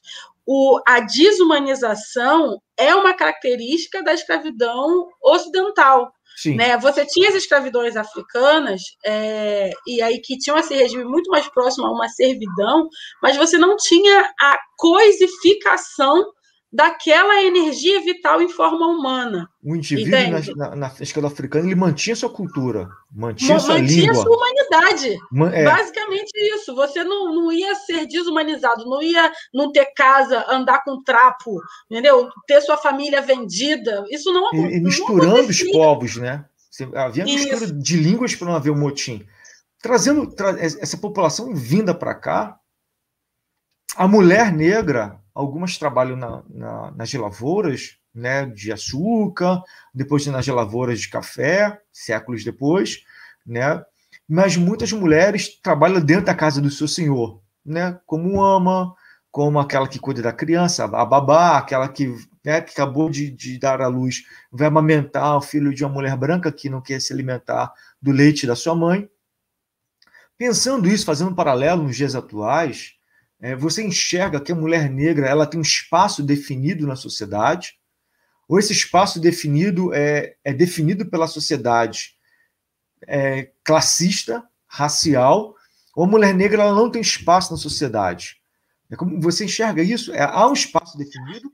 O, a desumanização é uma característica da escravidão ocidental. Né? Você tinha as escravidões africanas, é, e aí que tinham esse regime muito mais próximo a uma servidão, mas você não tinha a coisificação daquela energia vital em forma humana. O indivíduo na, na, na, escala africana ele mantinha sua cultura, mantinha, sua mantinha língua. sua humanidade. É. Basicamente isso. Você não, não ia ser desumanizado, não ia não ter casa, andar com trapo, entendeu? Ter sua família vendida. Isso não E, e misturando os povos, né? Havia mistura isso. de línguas para não haver um motim. Trazendo tra essa população vinda para cá, a mulher negra algumas trabalham na, na, nas lavouras né, de açúcar, depois nas lavouras de café, séculos depois, né? mas muitas mulheres trabalham dentro da casa do seu senhor, né? como ama, como aquela que cuida da criança, a babá, aquela que, né, que acabou de, de dar à luz, vai amamentar o filho de uma mulher branca que não quer se alimentar do leite da sua mãe. Pensando isso, fazendo um paralelo nos dias atuais, é, você enxerga que a mulher negra ela tem um espaço definido na sociedade, ou esse espaço definido é, é definido pela sociedade é, classista, racial, ou a mulher negra ela não tem espaço na sociedade. É como você enxerga isso? É, há um espaço definido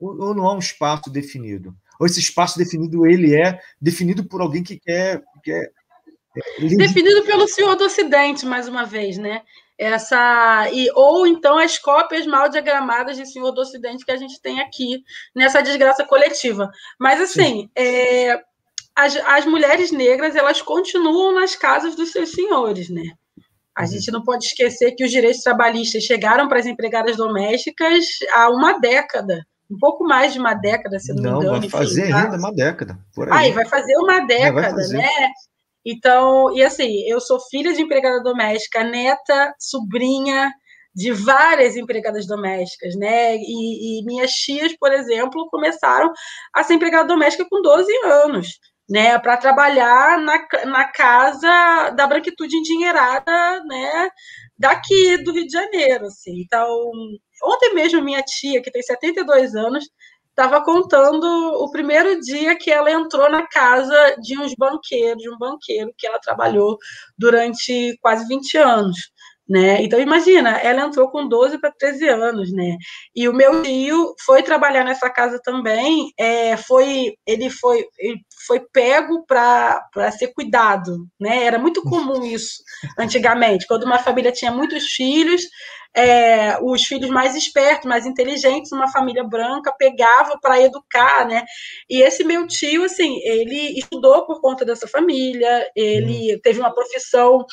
ou, ou, não há um espaço definido? Ou esse espaço definido ele é definido por alguém que quer, que quer é, definido pelo senhor do Ocidente, mais uma vez, né? Essa e ou então as cópias mal diagramadas de Senhor do Ocidente que a gente tem aqui nessa desgraça coletiva. Mas assim, é, as, as mulheres negras elas continuam nas casas dos seus senhores, né? A uhum. gente não pode esquecer que os direitos trabalhistas chegaram para as empregadas domésticas há uma década, um pouco mais de uma década, se não, não me engano. Vai fazer enfim, tá? ainda uma década. Por aí. aí vai fazer uma década, fazer. né? Então, e assim, eu sou filha de empregada doméstica, neta, sobrinha de várias empregadas domésticas, né? E, e minhas tias, por exemplo, começaram a ser empregada doméstica com 12 anos, né? Para trabalhar na, na casa da branquitude endinheirada, né? Daqui do Rio de Janeiro, assim. Então, ontem mesmo minha tia, que tem 72 anos, estava contando o primeiro dia que ela entrou na casa de uns banqueiros, de um banqueiro que ela trabalhou durante quase 20 anos. Né? Então, imagina, ela entrou com 12 para 13 anos, né? E o meu tio foi trabalhar nessa casa também, é, foi, ele foi, ele foi pego para ser cuidado, né? Era muito comum isso antigamente, quando uma família tinha muitos filhos, é, os filhos mais espertos, mais inteligentes, uma família branca, pegava para educar, né? E esse meu tio, assim, ele estudou por conta dessa família, ele uhum. teve uma profissão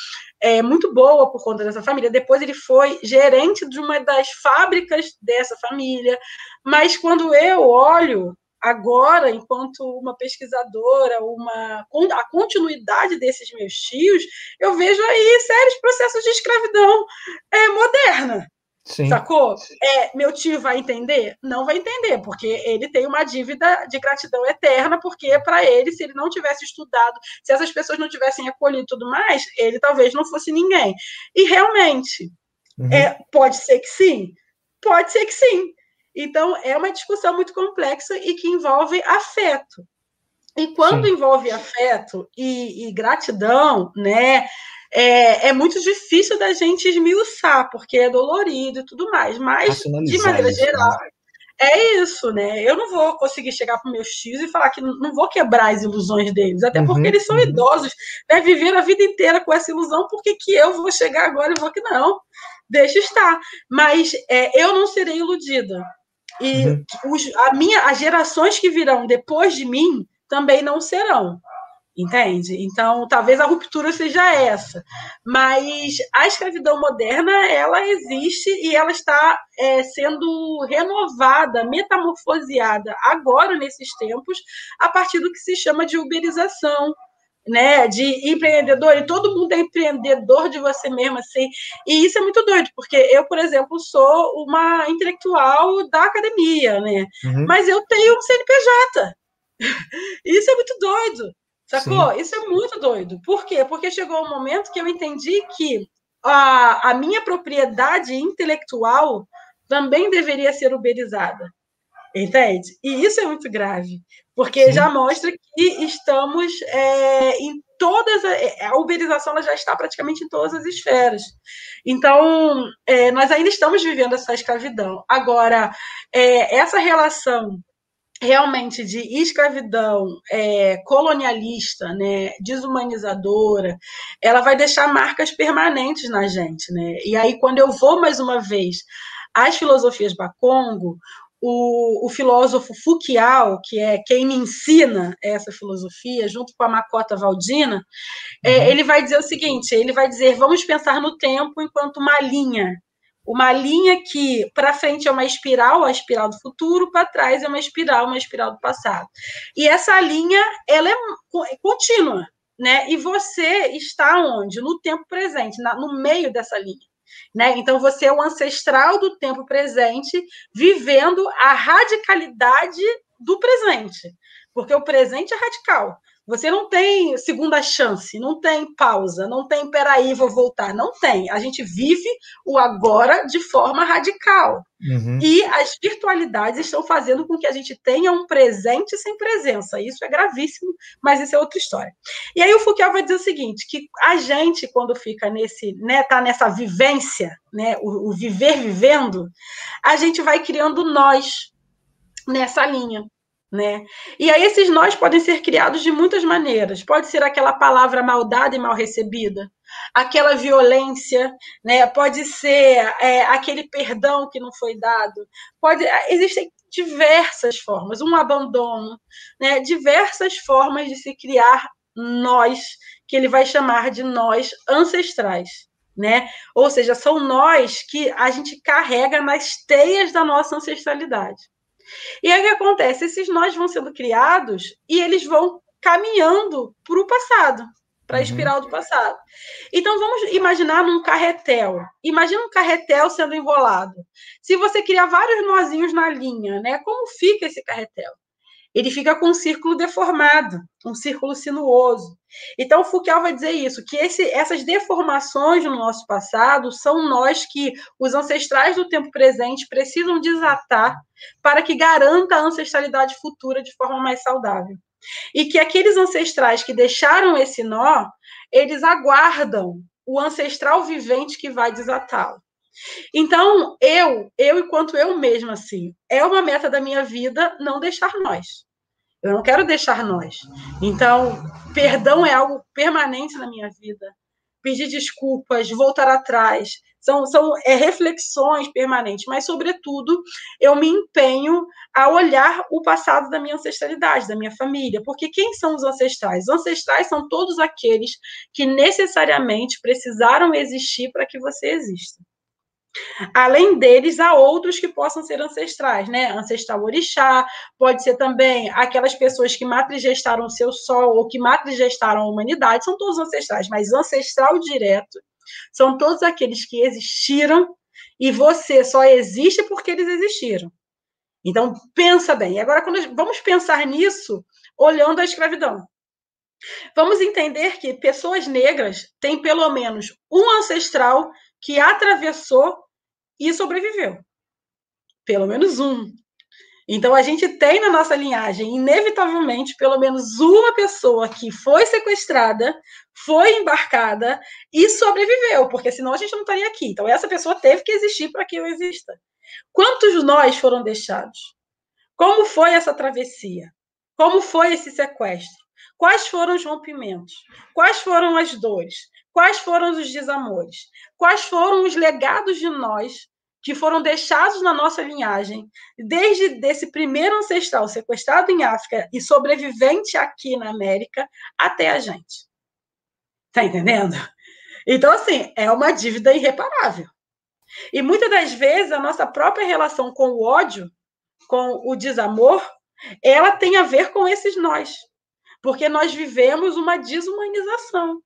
é, muito boa por conta dessa família. Depois ele foi gerente de uma das fábricas dessa família. Mas quando eu olho agora, enquanto uma pesquisadora, uma a continuidade desses meus tios, eu vejo aí sérios processos de escravidão é, moderna. Sim. Sacou? É, meu tio vai entender? Não vai entender, porque ele tem uma dívida de gratidão eterna, porque para ele, se ele não tivesse estudado, se essas pessoas não tivessem acolhido e tudo mais, ele talvez não fosse ninguém. E realmente, uhum. é, pode ser que sim, pode ser que sim. Então, é uma discussão muito complexa e que envolve afeto. E quando Sim. envolve afeto e, e, gratidão, né, é, é, muito difícil da gente esmiuçar, porque é dolorido e tudo mais. Mas, de maneira isso, geral, né? é isso, né? Eu não vou conseguir chegar para meus tios e falar que não vou quebrar as ilusões deles, até uhum, porque eles são uhum. idosos, né? Viveram a vida inteira com essa ilusão, por que, que eu vou chegar agora e vou que não? Deixa estar. Mas é, eu não serei iludida. E uhum. os, a minha, as gerações que virão depois de mim também não serão. Entende? Então, talvez a ruptura seja essa. Mas a escravidão moderna, ela existe e ela está é, sendo renovada, metamorfoseada agora, nesses tempos, a partir do que se chama de uberização, né, de empreendedor, e todo mundo é empreendedor de você mesmo, assim, e isso é muito doido, porque eu, por exemplo, sou uma intelectual da academia, né, uhum. mas eu tenho um CNPJ, isso é muito doido, Sacou? Sim. Isso é muito doido. Por quê? Porque chegou um momento que eu entendi que a, a minha propriedade intelectual também deveria ser uberizada. Entende? E isso é muito grave, porque Sim. já mostra que estamos é, em todas. A, é, a uberização ela já está praticamente em todas as esferas. Então, é, nós ainda estamos vivendo essa escravidão. Agora, é, essa relação realmente de escravidão é, colonialista, né, desumanizadora, ela vai deixar marcas permanentes na gente, né? E aí quando eu vou mais uma vez às filosofias Bakongo, o, o, filósofo Foucault, que é quem me ensina essa filosofia, junto com a Macota Valdina, é, uhum. ele vai dizer o seguinte: ele vai dizer, vamos pensar no tempo enquanto uma linha, uma linha que para frente é uma espiral, a espiral do futuro, para trás é uma espiral, uma espiral do passado. E essa linha, ela é, é contínua, né? E você está onde? No tempo presente, na, no meio dessa linha. Né? Então, você é o ancestral do tempo presente, vivendo a radicalidade do presente, porque o presente é radical. Você não tem segunda chance, não tem pausa, não tem peraí, vou voltar. Não tem. A gente vive o agora de forma radical. Uhum. E as virtualidades estão fazendo com que a gente tenha um presente sem presença. Isso é gravíssimo, mas isso é outra história. E aí o Foucault vai dizer o seguinte: que a gente, quando fica nesse, né, tá nessa vivência, né, o, o viver vivendo, a gente vai criando nós nessa linha né? E aí esses nós podem ser criados de muitas maneiras. Pode ser aquela palavra mal dada e mal recebida, aquela violência, né? Pode ser é, aquele perdão que não foi dado. Pode, existem diversas formas, um abandono, né? Diversas formas de se criar nós, que ele vai chamar de nós ancestrais. Né? Ou seja, são nós que a gente carrega nas teias da nossa ancestralidade. E aí o que acontece? Esses nós vão sendo criados e eles vão caminhando para o passado, para a uhum. espiral do passado. Então vamos imaginar num carretel. Imagina um carretel sendo enrolado. Se você criar vários nozinhos na linha, né? Como fica esse carretel? Ele fica com um círculo deformado, um círculo sinuoso. Então, Foucault vai dizer isso, que esse, essas deformações no nosso passado são nós que os ancestrais do tempo presente precisam desatar para que garanta a ancestralidade futura de forma mais saudável. E que aqueles ancestrais que deixaram esse nó, eles aguardam o ancestral vivente que vai desatá-lo. Então, eu, eu enquanto eu mesma, assim, é uma meta da minha vida não deixar nós. Eu não quero deixar nós. Então, perdão é algo permanente na minha vida. Pedir desculpas, voltar atrás, são, são é, reflexões permanentes, mas, sobretudo, eu me empenho a olhar o passado da minha ancestralidade, da minha família, porque quem são os ancestrais? Os ancestrais são todos aqueles que necessariamente precisaram existir para que você exista. Além deles, há outros que possam ser ancestrais, né? Ancestral orixá, pode ser também aquelas pessoas que matrigestaram o seu sol ou que matrigestaram a humanidade, são todos ancestrais, mas ancestral direto são todos aqueles que existiram e você só existe porque eles existiram. Então, pensa bem. Agora, quando vamos pensar nisso olhando a escravidão. Vamos entender que pessoas negras têm pelo menos um ancestral que atravessou e sobreviveu. Pelo menos um. Então, a gente tem na nossa linhagem, inevitavelmente, pelo menos uma pessoa que foi sequestrada, foi embarcada e sobreviveu, porque senão a gente não estaria aqui. Então, essa pessoa teve que existir para que eu exista. Quantos nós foram deixados? Como foi essa travessia? Como foi esse sequestro? Quais foram os rompimentos? Quais foram as dores? Quais foram os desamores? Quais foram os legados de nós que foram deixados na nossa linhagem, desde esse primeiro ancestral sequestrado em África e sobrevivente aqui na América até a gente? Tá entendendo? Então, assim, é uma dívida irreparável. E muitas das vezes a nossa própria relação com o ódio, com o desamor, ela tem a ver com esses nós. Porque nós vivemos uma desumanização.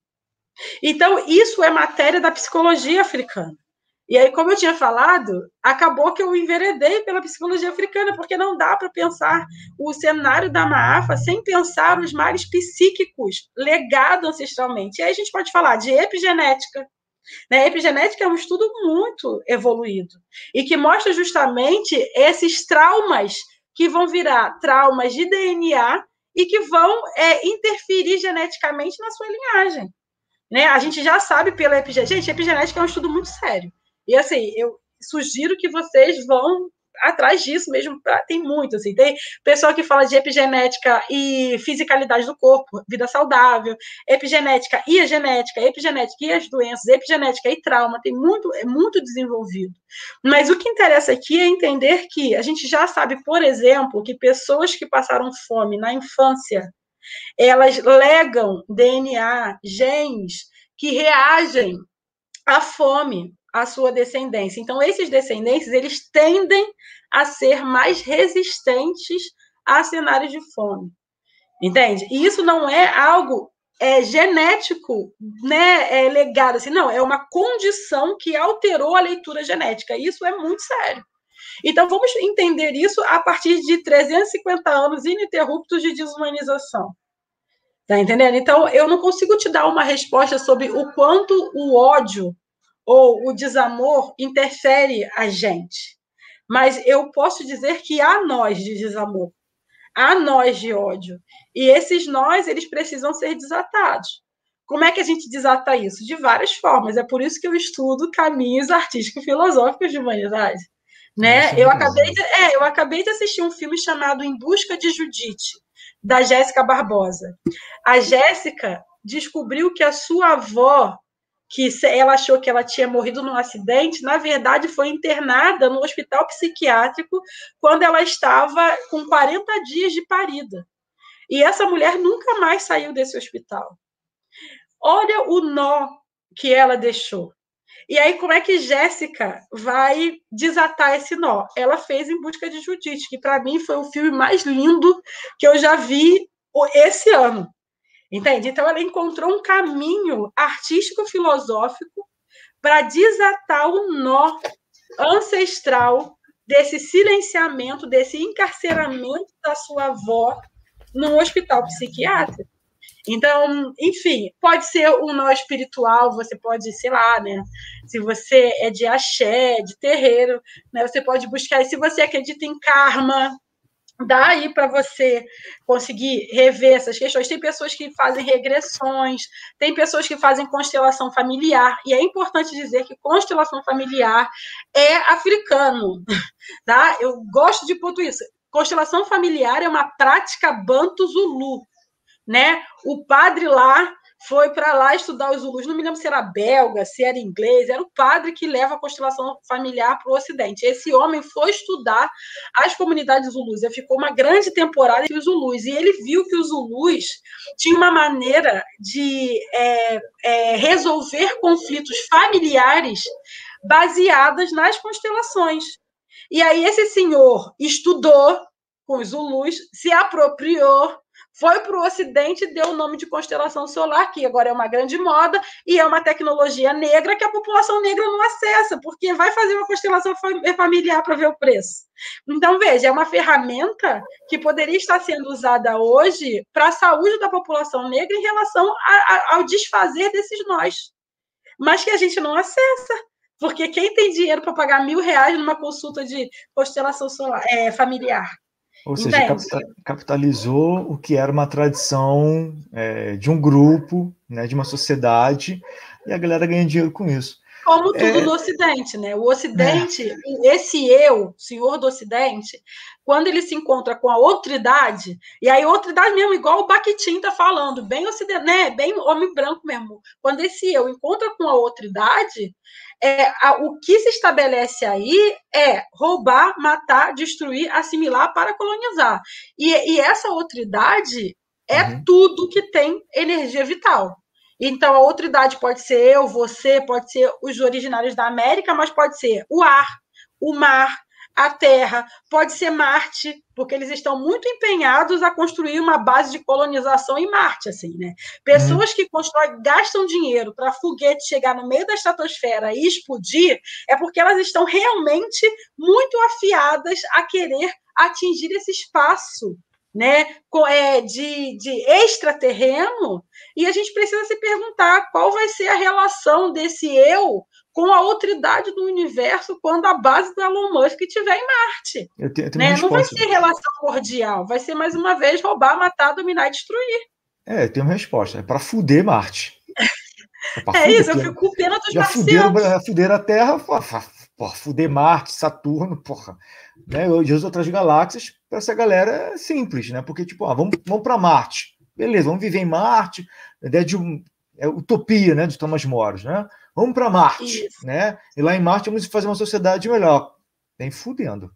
Então, isso é matéria da psicologia africana. E aí, como eu tinha falado, acabou que eu enveredei pela psicologia africana, porque não dá para pensar o cenário da Maafa sem pensar os males psíquicos legados ancestralmente. E aí a gente pode falar de epigenética. Né? Epigenética é um estudo muito evoluído e que mostra justamente esses traumas que vão virar traumas de DNA e que vão é, interferir geneticamente na sua linhagem. Né? A gente já sabe pela epigenética. Gente, epigenética é um estudo muito sério. E assim, eu sugiro que vocês vão atrás disso mesmo, pra, tem muito, assim, tem pessoal que fala de epigenética e fisicalidade do corpo, vida saudável, epigenética e a genética, epigenética e as doenças, epigenética e trauma, tem muito, é muito desenvolvido. Mas o que interessa aqui é entender que a gente já sabe, por exemplo, que pessoas que passaram fome na infância, elas legam DNA, genes que reagem à fome, a sua descendência. Então, esses descendentes, eles tendem a ser mais resistentes a cenários de fome. Entende? E isso não é algo é, genético, né, é legado assim, não, é uma condição que alterou a leitura genética. Isso é muito sério. Então, vamos entender isso a partir de 350 anos ininterruptos de desumanização. Tá entendendo? Então, eu não consigo te dar uma resposta sobre o quanto o ódio ou o desamor interfere a gente. Mas eu posso dizer que há nós de desamor, há nós de ódio. E esses nós, eles precisam ser desatados. Como é que a gente desata isso? De várias formas. É por isso que eu estudo caminhos artístico-filosóficos de humanidade. Né? Eu, acabei de, é, eu acabei de assistir um filme chamado Em Busca de Judite, da Jéssica Barbosa. A Jéssica descobriu que a sua avó que ela achou que ela tinha morrido num acidente, na verdade foi internada no hospital psiquiátrico quando ela estava com 40 dias de parida. E essa mulher nunca mais saiu desse hospital. Olha o nó que ela deixou. E aí, como é que Jéssica vai desatar esse nó? Ela fez Em Busca de Judite, que para mim foi o filme mais lindo que eu já vi esse ano. Entende? Então, ela encontrou um caminho artístico-filosófico para desatar o nó ancestral desse silenciamento, desse encarceramento da sua avó num hospital psiquiátrico. Então, enfim, pode ser um nó espiritual, você pode, sei lá, né? Se você é de axé, de terreiro, né? Você pode buscar, e se você acredita em karma, dá aí para você conseguir rever essas questões. Tem pessoas que fazem regressões, tem pessoas que fazem constelação familiar, e é importante dizer que constelação familiar é africano, tá? Eu gosto de ponto isso. Constelação familiar é uma prática banto zulu, né? O padre lá foi para lá estudar os Zulus. Não me lembro se era belga, se era inglês. Era o padre que leva a constelação familiar para o Ocidente. Esse homem foi estudar as comunidades Zulus. Ele ficou uma grande temporada entre os Zulus. E ele viu que os Zulus tinham uma maneira de é, é, resolver conflitos familiares baseadas nas constelações. E aí esse senhor estudou com os Zulus, se apropriou foi para o Ocidente e deu o nome de constelação solar, que agora é uma grande moda, e é uma tecnologia negra que a população negra não acessa, porque vai fazer uma constelação familiar para ver o preço. Então, veja, é uma ferramenta que poderia estar sendo usada hoje para a saúde da população negra em relação a, a, ao desfazer desses nós, mas que a gente não acessa. Porque quem tem dinheiro para pagar mil reais numa consulta de constelação solar, é, familiar? Ou seja, capitalizou o que era uma tradição é, de um grupo, né, de uma sociedade, e a galera ganha dinheiro com isso. Como tudo é... no Ocidente, né? O Ocidente, é. esse eu, senhor do Ocidente, quando ele se encontra com a outridade, e aí outridade mesmo, igual o Bakhtin está falando, bem ocidente, né? Bem homem branco mesmo. Quando esse eu encontra com a outridade, é, a, o que se estabelece aí é roubar, matar, destruir, assimilar para colonizar. E, e essa outridade é uhum. tudo que tem energia vital. Então, a outridade pode ser eu, você, pode ser os originários da América, mas pode ser o ar, o mar, a Terra, pode ser Marte, porque eles estão muito empenhados a construir uma base de colonização em Marte, assim, né? Pessoas que constroem, gastam dinheiro para foguete chegar no meio da estratosfera e explodir, é porque elas estão realmente muito afiadas a querer atingir esse espaço né, é, de, de extraterreno, e a gente precisa se perguntar qual vai ser a relação desse eu com a outridade do universo quando a base do Elon Musk estiver em Marte. Eu tenho, eu tenho né? Não vai ser relação cordial, vai ser mais uma vez roubar, matar, dominar e destruir. É, tem uma resposta. É para fuder Marte. É, é isso, eu fico com pena dos já fuderam, fuderam a Terra, porra, fuder Marte, Saturno, porra, né? E as outras galáxias, para essa galera é simples, né? Porque, tipo, ah, vamos, vamos para Marte. Beleza, vamos viver em Marte. A ideia de um, é utopia, né? De Thomas More, né? Vamos para Marte, Isso. né? E lá em Marte vamos fazer uma sociedade melhor. Vem fudendo.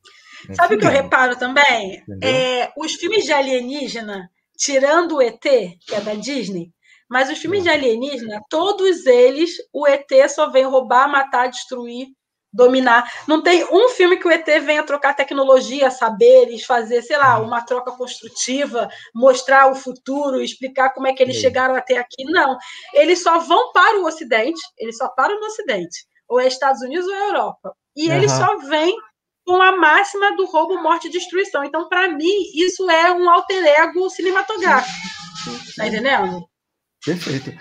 Vem Sabe o que eu reparo também? É, os filmes de alienígena, tirando o ET, que é da Disney, mas os filmes é. de alienígena, todos eles, o ET só vem roubar, matar, destruir, dominar. Não tem um filme que o ET venha trocar tecnologia, saberes, fazer, sei lá, uhum. uma troca construtiva, mostrar o futuro, explicar como é que eles chegaram até aqui. Não. Eles só vão para o Ocidente, eles só param no Ocidente, ou é Estados Unidos ou é Europa. E uhum. eles só vêm com a máxima do roubo, morte e destruição. Então, para mim, isso é um alter ego cinematográfico. Tá entendendo? Perfeito.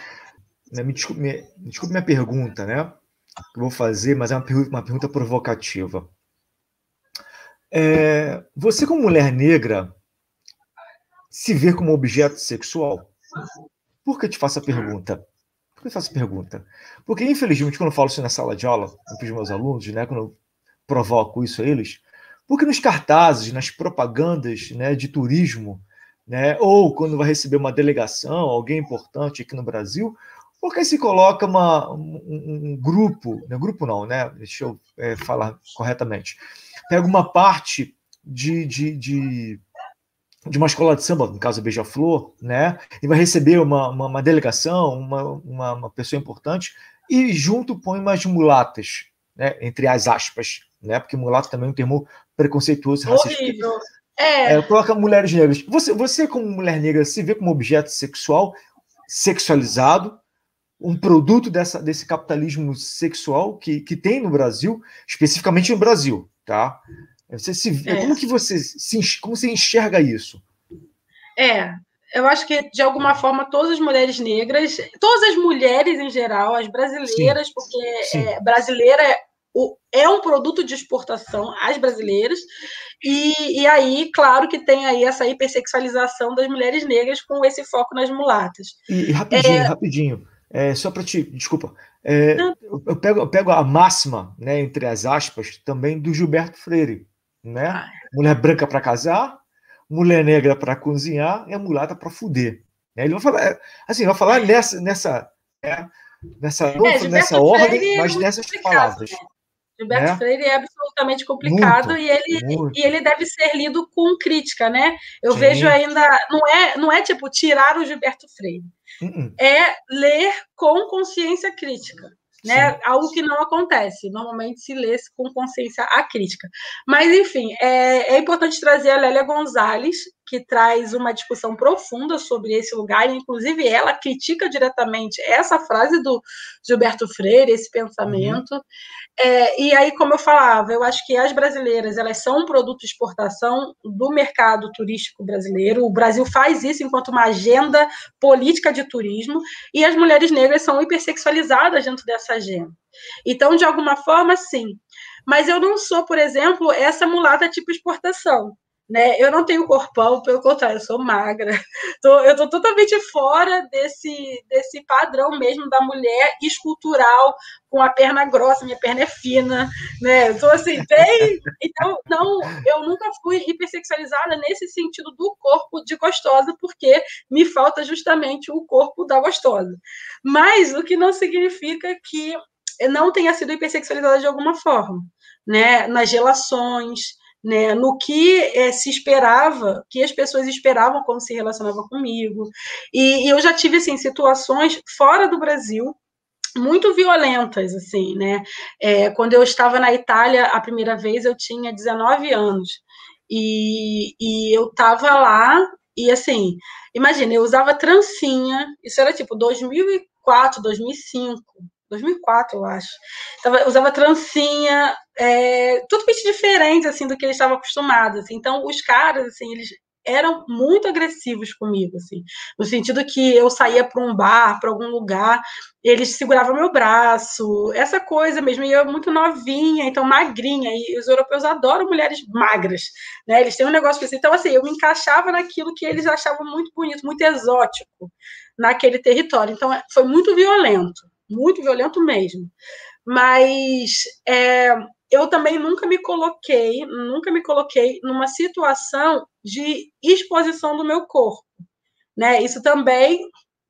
Me desculpe, me, desculpe minha pergunta, né? Que vou fazer, mas é uma pergunta, uma pergunta provocativa. É, você, como mulher negra, se vê como objeto sexual? Por que eu te faço a pergunta? Por que eu faço a pergunta? Porque, infelizmente, quando eu falo isso na sala de aula, com os meus alunos, né, quando eu provoco isso a eles, porque nos cartazes, nas propagandas né, de turismo, né, ou quando vai receber uma delegação, alguém importante aqui no Brasil, porque se coloca uma, um, um grupo, né, grupo não, né? Deixa eu é, falar corretamente. Pega uma parte de, de, de, de, uma escola de samba, no caso a Beija-Flor, né? E vai receber uma, uma, uma delegação, uma, uma, uma, pessoa importante, e junto põe umas mulatas, né? Entre as aspas, né? Porque mulato também é um termo preconceituoso, racista. Horrível. É. é. coloca mulheres negras. Você, você, como mulher negra, se vê como objeto sexual, sexualizado, um produto dessa, desse capitalismo sexual que, que tem no Brasil, especificamente no Brasil, tá? Você se, é. Como que você se, como você enxerga isso? É, eu acho que de alguma forma todas as mulheres negras, todas as mulheres em geral, as brasileiras, Sim. porque Sim. É, brasileira é, é um produto de exportação às brasileiras, e, e aí, claro que tem aí essa hipersexualização das mulheres negras com esse foco nas mulatas. E, e rapidinho, é, rapidinho. É, só para te. Desculpa. É, eu, pego, eu pego a máxima, né, entre as aspas, também do Gilberto Freire. Né? Ah. Mulher branca para casar, mulher negra para cozinhar e a mulata para fuder. Né? Ele vai falar, é, assim, vai falar nessa, nessa, é, nessa, é, nessa ordem, mas nessas palavras. Né? Gilberto né? Freire é absolutamente complicado muito, e, ele, e ele deve ser lido com crítica, né? Eu Sim. vejo ainda. Não é, não é tipo tirar o Gilberto Freire. Uh -uh. É ler com consciência crítica né? Sim. Algo que não acontece. Normalmente se lê com consciência a crítica. Mas, enfim, é, é importante trazer a Lélia Gonzalez, que traz uma discussão profunda sobre esse lugar, e, inclusive ela critica diretamente essa frase do Gilberto Freire, esse pensamento. Uhum. É, e aí, como eu falava, eu acho que as brasileiras elas são um produto de exportação do mercado turístico brasileiro. O Brasil faz isso enquanto uma agenda política de turismo, e as mulheres negras são hipersexualizadas dentro dessa essa agenda. Então, de alguma forma, sim. Mas eu não sou, por exemplo, essa mulata tipo exportação. Né? Eu não tenho corpão, pelo contrário, eu sou magra. Tô, eu estou totalmente fora desse, desse padrão mesmo da mulher escultural, com a perna grossa, minha perna é fina, né? Eu tô assim, bem. Então, não, eu nunca fui hipersexualizada nesse sentido do corpo de gostosa, porque me falta justamente o corpo da gostosa. Mas o que não significa que não tenha sido hipersexualizada de alguma forma, né? Nas relações, né, no que é, se esperava, que as pessoas esperavam como se relacionava comigo. E, e, eu já tive assim situações fora do Brasil muito violentas, assim, né? É, quando eu estava na Itália a primeira vez, eu tinha 19 anos. E, e eu estava lá, e assim, imagina, eu usava trancinha, isso era tipo 2004, 2005, 2004, eu acho. Tava, usava trancinha, é, totalmente diferente, assim, do que eles estavam acostumados. Assim. Então, os caras, assim, eles eram muito agressivos comigo, assim, no sentido que eu saía para um bar, para algum lugar, eles seguravam meu braço, essa coisa mesmo, e eu muito novinha, então magrinha, e os europeus adoram mulheres magras, né? Eles têm um negócio assim, então assim, eu me encaixava naquilo que eles achavam muito bonito, muito exótico naquele território, então foi muito violento, muito violento mesmo. Mas é, eu também nunca me coloquei, nunca me coloquei numa situação de exposição do meu corpo, né? Isso também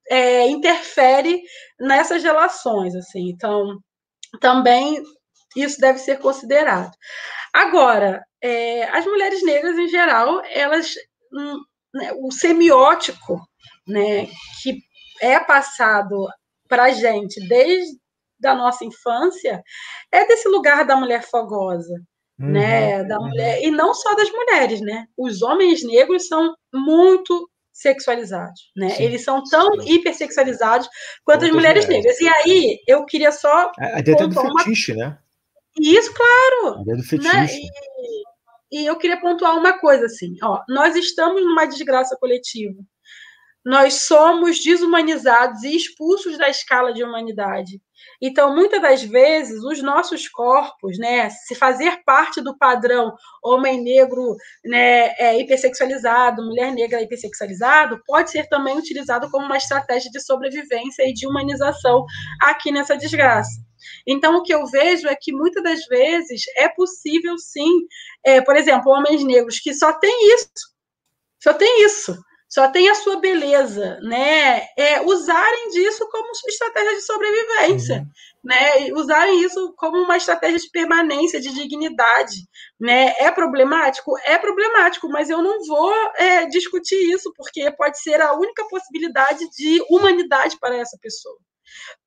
é, interfere nessas relações, assim. Então, também isso deve ser considerado. Agora, é, as mulheres negras em geral, elas, hum, né, o semiótico, né, que é passado para a gente desde da nossa infância é desse lugar da mulher fogosa, uhum, né? Da uhum. mulher e não só das mulheres, né? Os homens negros são muito sexualizados, né? Sim, Eles são tão sim. hipersexualizados quanto as mulheres, mulheres, negras. E aí eu queria só a ideia do fetiche, uma... né? Isso, claro. A ideia do fetiche. Né? E, e eu queria pontuar uma coisa assim, ó, nós estamos numa desgraça coletiva. Nós somos desumanizados e expulsos da escala de humanidade. Então, muitas das vezes, os nossos corpos, né, se fazer parte do padrão homem negro né, é, hipersexualizado, mulher negra hipersexualizado, pode ser também utilizado como uma estratégia de sobrevivência e de humanização aqui nessa desgraça. Então, o que eu vejo é que muitas das vezes é possível, sim, é, por exemplo, homens negros que só têm isso, só tem isso só tem a sua beleza, né? É, usarem disso como estratégia de sobrevivência, uhum. né? Usarem isso como uma estratégia de permanência, de dignidade, né? É problemático? É problemático, mas eu não vou é, discutir isso, porque pode ser a única possibilidade de humanidade para essa pessoa.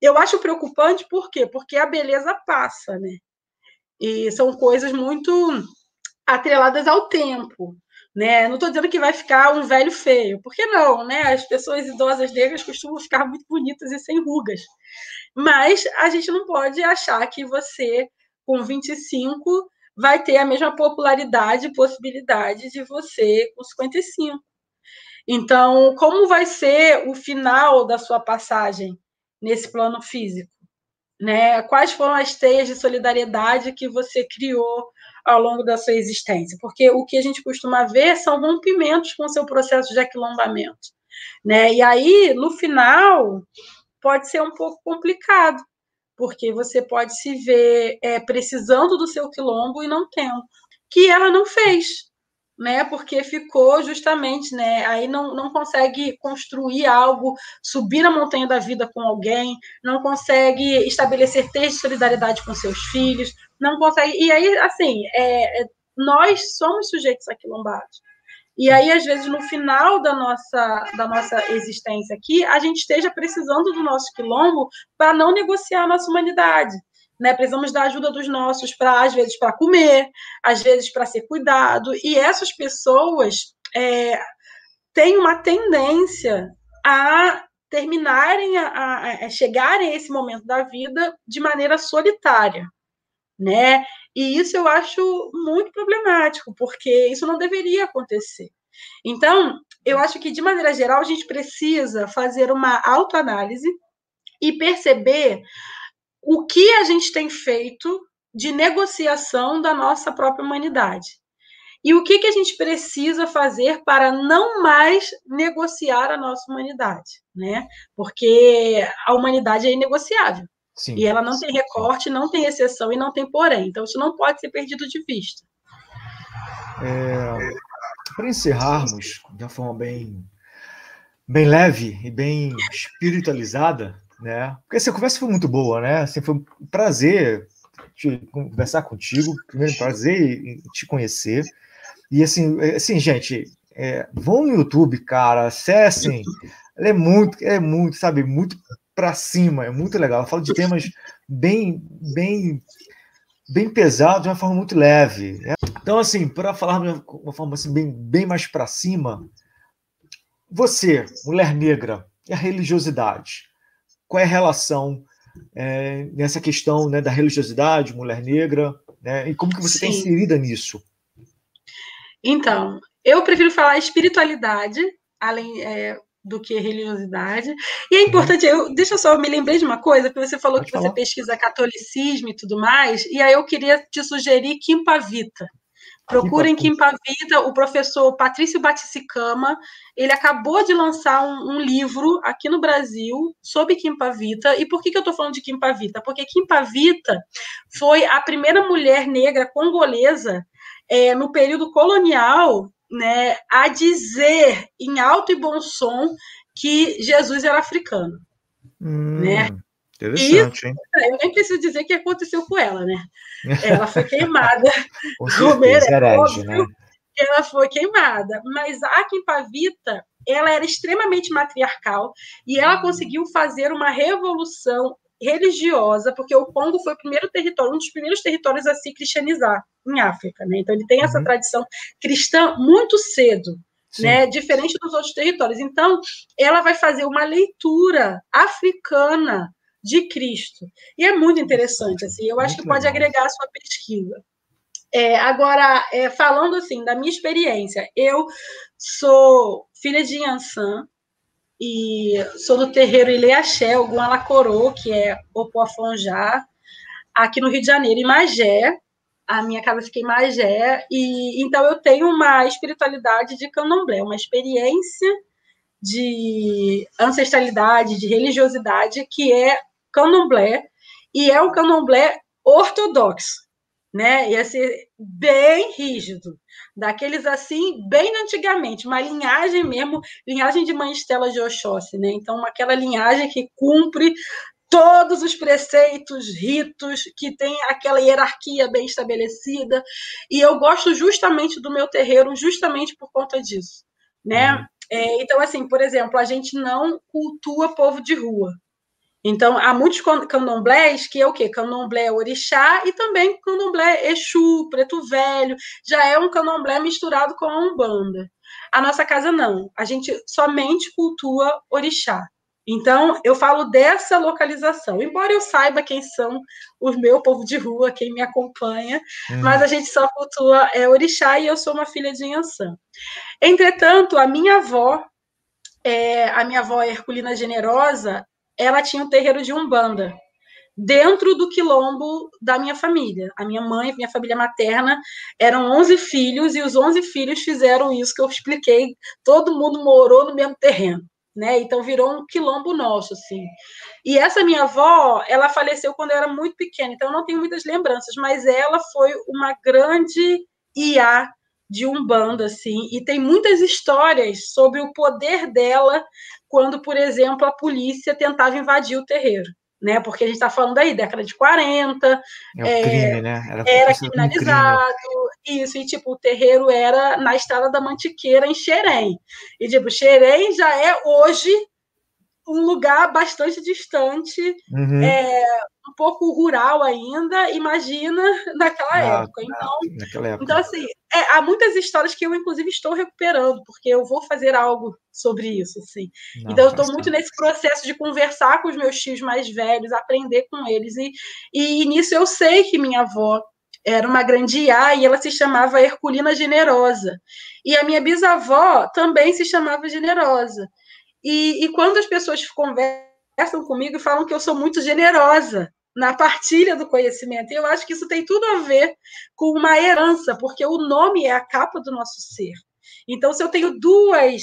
Eu acho preocupante, por quê? Porque a beleza passa, né? E são coisas muito atreladas ao tempo. Né? Não estou dizendo que vai ficar um velho feio, porque não, né? As pessoas idosas negras costumam ficar muito bonitas e sem rugas. Mas a gente não pode achar que você, com 25, vai ter a mesma popularidade e possibilidade de você com 55. Então, como vai ser o final da sua passagem nesse plano físico? Né? Quais foram as teias de solidariedade que você criou ao longo da sua existência, porque o que a gente costuma ver são rompimentos com o seu processo de aquilombamento. Né? E aí, no final, pode ser um pouco complicado, porque você pode se ver é, precisando do seu quilombo e não tendo, que ela não fez, né? Porque ficou justamente, né? Aí não, não consegue construir algo, subir a montanha da vida com alguém, não consegue estabelecer de solidariedade com seus filhos, não consegue. E aí, assim, é, é, nós somos sujeitos aquilombados. E aí, às vezes, no final da nossa, da nossa existência aqui, a gente esteja precisando do nosso quilombo para não negociar a nossa humanidade. Né? Precisamos da ajuda dos nossos para, às vezes, para comer, às vezes para ser cuidado. E essas pessoas é, têm uma tendência a terminarem, a, a, a chegarem a esse momento da vida de maneira solitária né? E isso eu acho muito problemático, porque isso não deveria acontecer. Então, eu acho que, de maneira geral, a gente precisa fazer uma autoanálise e perceber o que a gente tem feito de negociação da nossa própria humanidade. E o que, que a gente precisa fazer para não mais negociar a nossa humanidade, né? Porque a humanidade é inegociável. Sim, e ela não tem recorte, não tem exceção e não tem porém. Então, isso não pode ser perdido de vista. É, Para encerrarmos de uma forma bem, bem leve e bem espiritualizada, né? Porque essa conversa foi muito boa, né? Assim, foi um prazer te, conversar contigo, primeiro prazer te conhecer. E assim, é, assim gente, é, vão no YouTube, cara, acessem. Ele é muito, é muito, sabe, muito para cima, é muito legal. Ela fala de temas bem, bem, bem pesados de uma forma muito leve. Então, assim, para falar de uma forma assim, bem, bem mais para cima, você, mulher negra, e a religiosidade? Qual é a relação é, nessa questão né, da religiosidade, mulher negra, né, e como que você está inserida nisso? Então, eu prefiro falar espiritualidade, além é, do que religiosidade. E é importante, eu, deixa eu só, me lembrei de uma coisa, porque você falou Pode que falar. você pesquisa catolicismo e tudo mais, e aí eu queria te sugerir Kimpa Vita. Procurem Kimpa Vita, o professor Patrício Baticicama, ele acabou de lançar um, um, livro aqui no Brasil sobre Kimpa Vita. E por que, que eu estou falando de Kimpa Vita? Porque Kimpa Vita foi a primeira mulher negra congolesa é, no período colonial né, a dizer em alto e bom som que Jesus era africano. Hum, né? Interessante, e, hein? Eu nem preciso dizer o que aconteceu com ela, né? Ela foi queimada. com certeza, é óbvio né? ela foi queimada. Mas a Kimpavita, ela era extremamente matriarcal e ela conseguiu fazer uma revolução religiosa, porque o Congo foi o primeiro território, um dos primeiros territórios a se cristianizar em África, né? Então ele tem essa uhum. tradição cristã muito cedo, Sim. né? Diferente dos outros territórios. Então ela vai fazer uma leitura africana de Cristo e é muito interessante, assim. Eu muito acho que pode agregar a sua pesquisa. É, agora, é, falando assim da minha experiência, eu sou filha de Yansan, e sou do terreiro Ileaxé, o Gualacorô, que é Opoafonjá, aqui no Rio de Janeiro, em Magé. A minha casa fica em Magé, e então eu tenho uma espiritualidade de candomblé, uma experiência de ancestralidade, de religiosidade, que é candomblé, e é o candomblé ortodoxo, né? Ia ser bem rígido daqueles assim, bem antigamente, uma linhagem mesmo, linhagem de Mãe Estela de Oxóssi, né? Então, aquela linhagem que cumpre todos os preceitos, ritos, que tem aquela hierarquia bem estabelecida, e eu gosto justamente do meu terreiro, justamente por conta disso, né? Uhum. É, então, assim, por exemplo, a gente não cultua povo de rua, então, há muitos candomblés que é o quê? Candomblé orixá e também candomblé exu, preto velho. Já é um candomblé misturado com a umbanda. A nossa casa não. A gente somente cultua orixá. Então, eu falo dessa localização. Embora eu saiba quem são os meu povo de rua, quem me acompanha, uhum. mas a gente só cultua é, orixá e eu sou uma filha de Inhansã. Entretanto, a minha avó, é, a minha avó Herculina Generosa, ela tinha um terreiro de umbanda dentro do quilombo da minha família. A minha mãe, minha família materna, eram 11 filhos e os 11 filhos fizeram isso que eu expliquei. Todo mundo morou no mesmo terreno, né? Então virou um quilombo nosso, assim. E essa minha avó, ela faleceu quando eu era muito pequena, então eu não tenho muitas lembranças, mas ela foi uma grande IA de Umbanda, assim, e tem muitas histórias sobre o poder dela quando, por exemplo, a polícia tentava invadir o terreiro. Né, porque a gente está falando aí, década de 40, é, é crime, né? era, era criminalizado, crime. isso, e tipo, o terreiro era na estrada da Mantiqueira, em Xerém. E tipo, Xerém já é hoje um lugar bastante distante, uhum. é, um pouco rural ainda, imagina naquela ah, época. Então, naquela época. então assim, é, há muitas histórias que eu, inclusive, estou recuperando, porque eu vou fazer algo sobre isso. Assim. Não, então, eu estou muito nesse processo de conversar com os meus tios mais velhos, aprender com eles. E, e nisso eu sei que minha avó era uma grande IA e ela se chamava Herculina Generosa. E a minha bisavó também se chamava Generosa. E, e quando as pessoas conversam comigo e falam que eu sou muito generosa na partilha do conhecimento, eu acho que isso tem tudo a ver com uma herança, porque o nome é a capa do nosso ser. Então, se eu tenho duas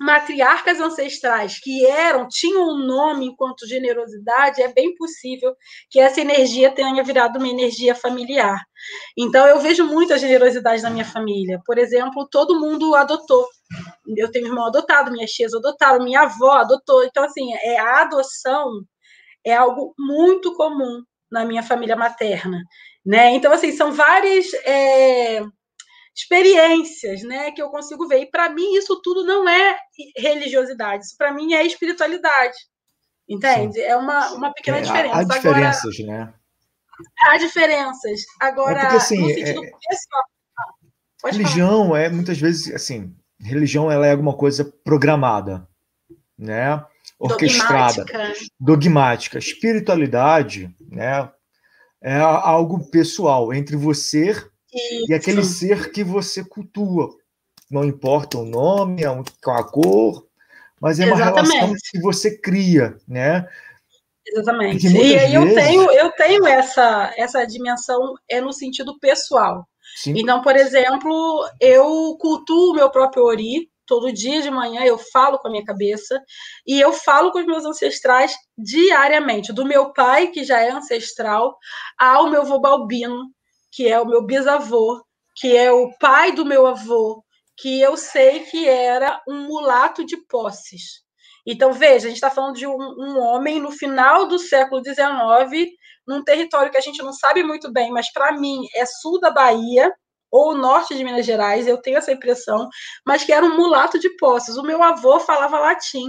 matriarcas ancestrais que eram, tinham um nome enquanto generosidade, é bem possível que essa energia tenha virado uma energia familiar. Então, eu vejo muita generosidade na minha família. Por exemplo, todo mundo adotou. Eu tenho irmão adotado, minhas tias adotaram, minha avó adotou. Então, assim, é, a adoção é algo muito comum na minha família materna. Né? Então, assim, são várias. É experiências, né, que eu consigo ver. E para mim isso tudo não é religiosidade, isso para mim é espiritualidade. Entende? Sim. É uma, uma pequena é, diferença. Há diferenças, Agora, né? Há diferenças. Agora, é porque, assim, no sentido é, pessoal. Ah, religião falar. é muitas vezes assim, religião ela é alguma coisa programada, né? Orquestrada, dogmática. dogmática. Espiritualidade, né? É algo pessoal entre você Isso. e aquele ser que você cultua. Não importa o nome, a cor, mas é uma Exatamente. relação que você cria, né? Exatamente. E aí vezes... eu tenho, eu tenho essa, essa dimensão é no sentido pessoal. Sim. Então, por exemplo, eu cultuo o meu próprio Ori, todo dia de manhã eu falo com a minha cabeça e eu falo com os meus ancestrais diariamente, do meu pai, que já é ancestral, ao meu avô Balbino, que é o meu bisavô, que é o pai do meu avô, que eu sei que era um mulato de posses. Então, veja, a gente está falando de um, um, homem no final do século XIX, num território que a gente não sabe muito bem, mas para mim é sul da Bahia ou norte de Minas Gerais, eu tenho essa impressão, mas que era um mulato de posses. O meu avô falava latim.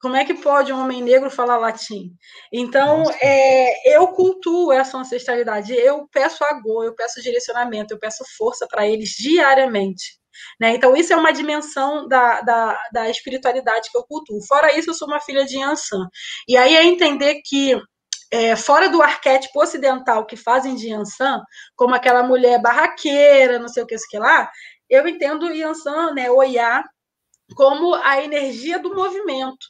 Como é que pode um homem negro falar latim? Então, é, eu cultuo essa ancestralidade, eu peço agor, eu peço direcionamento, eu peço força para eles diariamente. Né? Então, isso é uma dimensão da, da, da, espiritualidade que eu cultuo. Fora isso, eu sou uma filha de Yansan. E aí é entender que, é, fora do arquétipo ocidental que fazem de Yansan, como aquela mulher barraqueira, não sei o que, isso que lá, eu entendo Yansan, né, Oiá, como a energia do movimento.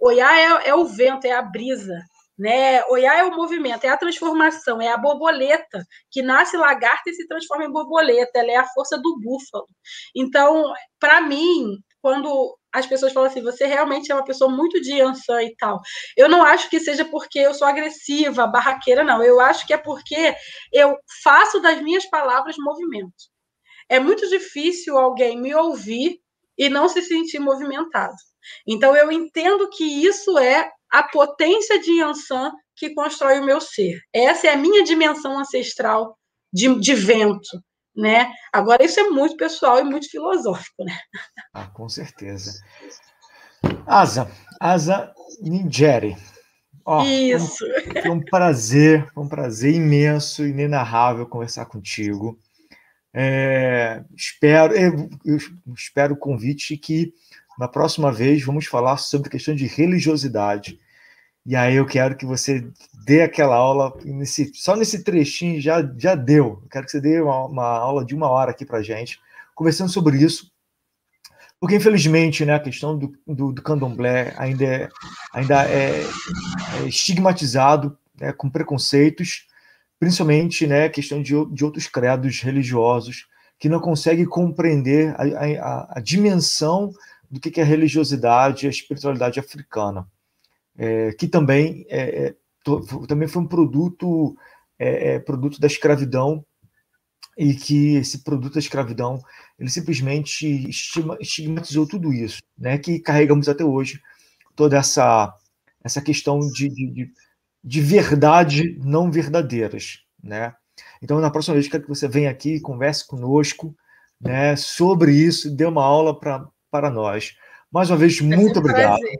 Oiá é, é o vento, é a brisa, né? Oiá é o movimento, é a transformação, é a borboleta que nasce lagarta e se transforma em borboleta. Ela é a força do búfalo. Então, para mim, quando as pessoas falam assim, você realmente é uma pessoa muito de Yansan e tal. Eu não acho que seja porque eu sou agressiva, barraqueira, não. Eu acho que é porque eu faço das minhas palavras movimento. É muito difícil alguém me ouvir e não se sentir movimentado. Então, eu entendo que isso é a potência de Yansan que constrói o meu ser. Essa é a minha dimensão ancestral de, de vento, né? Agora, isso é muito pessoal e muito filosófico, né? Ah, com certeza. Asa, Asa Ningeri. Oh, Isso. Foi um, um, prazer, um prazer imenso, inenarrável conversar contigo. É, espero, eu, eu espero o convite que na próxima vez, vamos falar sobre questão de religiosidade. E aí eu quero que você dê aquela aula, nesse, só nesse trechinho já, já deu. Eu quero que você dê uma, uma aula de uma hora aqui para gente, conversando sobre isso. Porque, infelizmente, né, a questão do, do, do candomblé ainda é, ainda é, é estigmatizado né, com preconceitos, principalmente né, questão de, de outros credos religiosos que não conseguem compreender a, a, a dimensão do que é a religiosidade e a espiritualidade africana, é, que também, é, é também foi um produto, é, é, produto da escravidão e que esse produto da escravidão ele simplesmente estigmatizou tudo isso, né, que carregamos até hoje toda essa essa questão de, de, de verdade não verdadeiras, né? Então, na próxima vez, quero que você venha aqui, converse conosco, né, sobre isso, dê uma aula para para nós. Mais uma vez, muito obrigado. Prazer.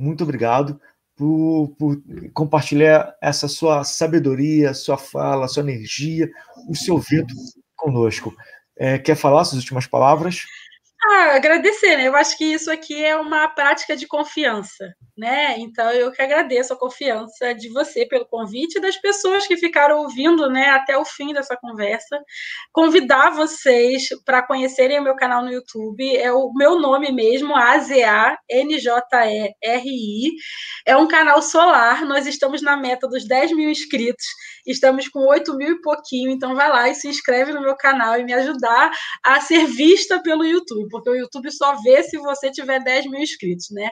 Muito obrigado por, por, compartilhar essa sua sabedoria, sua fala, sua energia, o seu vento conosco. É, quer falar suas últimas palavras? Ah, agradecer, né? Eu acho que isso aqui é uma prática de confiança, né? Então eu que agradeço a confiança de você pelo convite e das pessoas que ficaram ouvindo, né, até o fim dessa conversa. Convidar vocês para conhecerem o meu canal no YouTube, é o meu nome mesmo, AZA NJERI. É um canal solar, nós estamos na meta dos 10 mil inscritos, estamos com 8 mil e pouquinho, então vai lá e se inscreve no meu canal e me ajudar a ser vista pelo YouTube porque o YouTube só vê se você tiver 10 mil inscritos, né?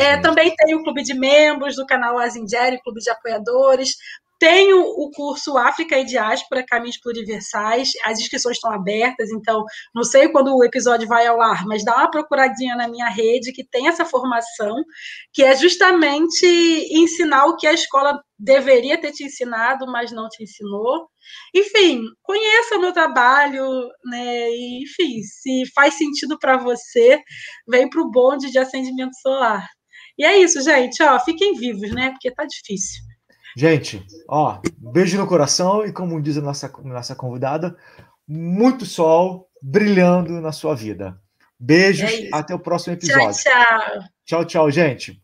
É, também tem o clube de membros do canal Azingeri, clube de apoiadores. Tenho o curso África e Diáspora, Caminhos Pluriversais. As inscrições estão abertas, então não sei quando o episódio vai ao ar, mas dá uma procuradinha na minha rede que tem essa formação, que é justamente ensinar o que a escola deveria ter te ensinado, mas não te ensinou. Enfim, conheça o meu trabalho, né? E, enfim, se faz sentido para você, vem para o bonde de acendimento solar. E é isso, gente. Ó, fiquem vivos, né? Porque tá difícil. Gente, ó, beijo no coração e como diz a nossa, nossa convidada, muito sol brilhando na sua vida. Beijos, é até o próximo episódio. Tchau, tchau. Tchau, tchau, gente.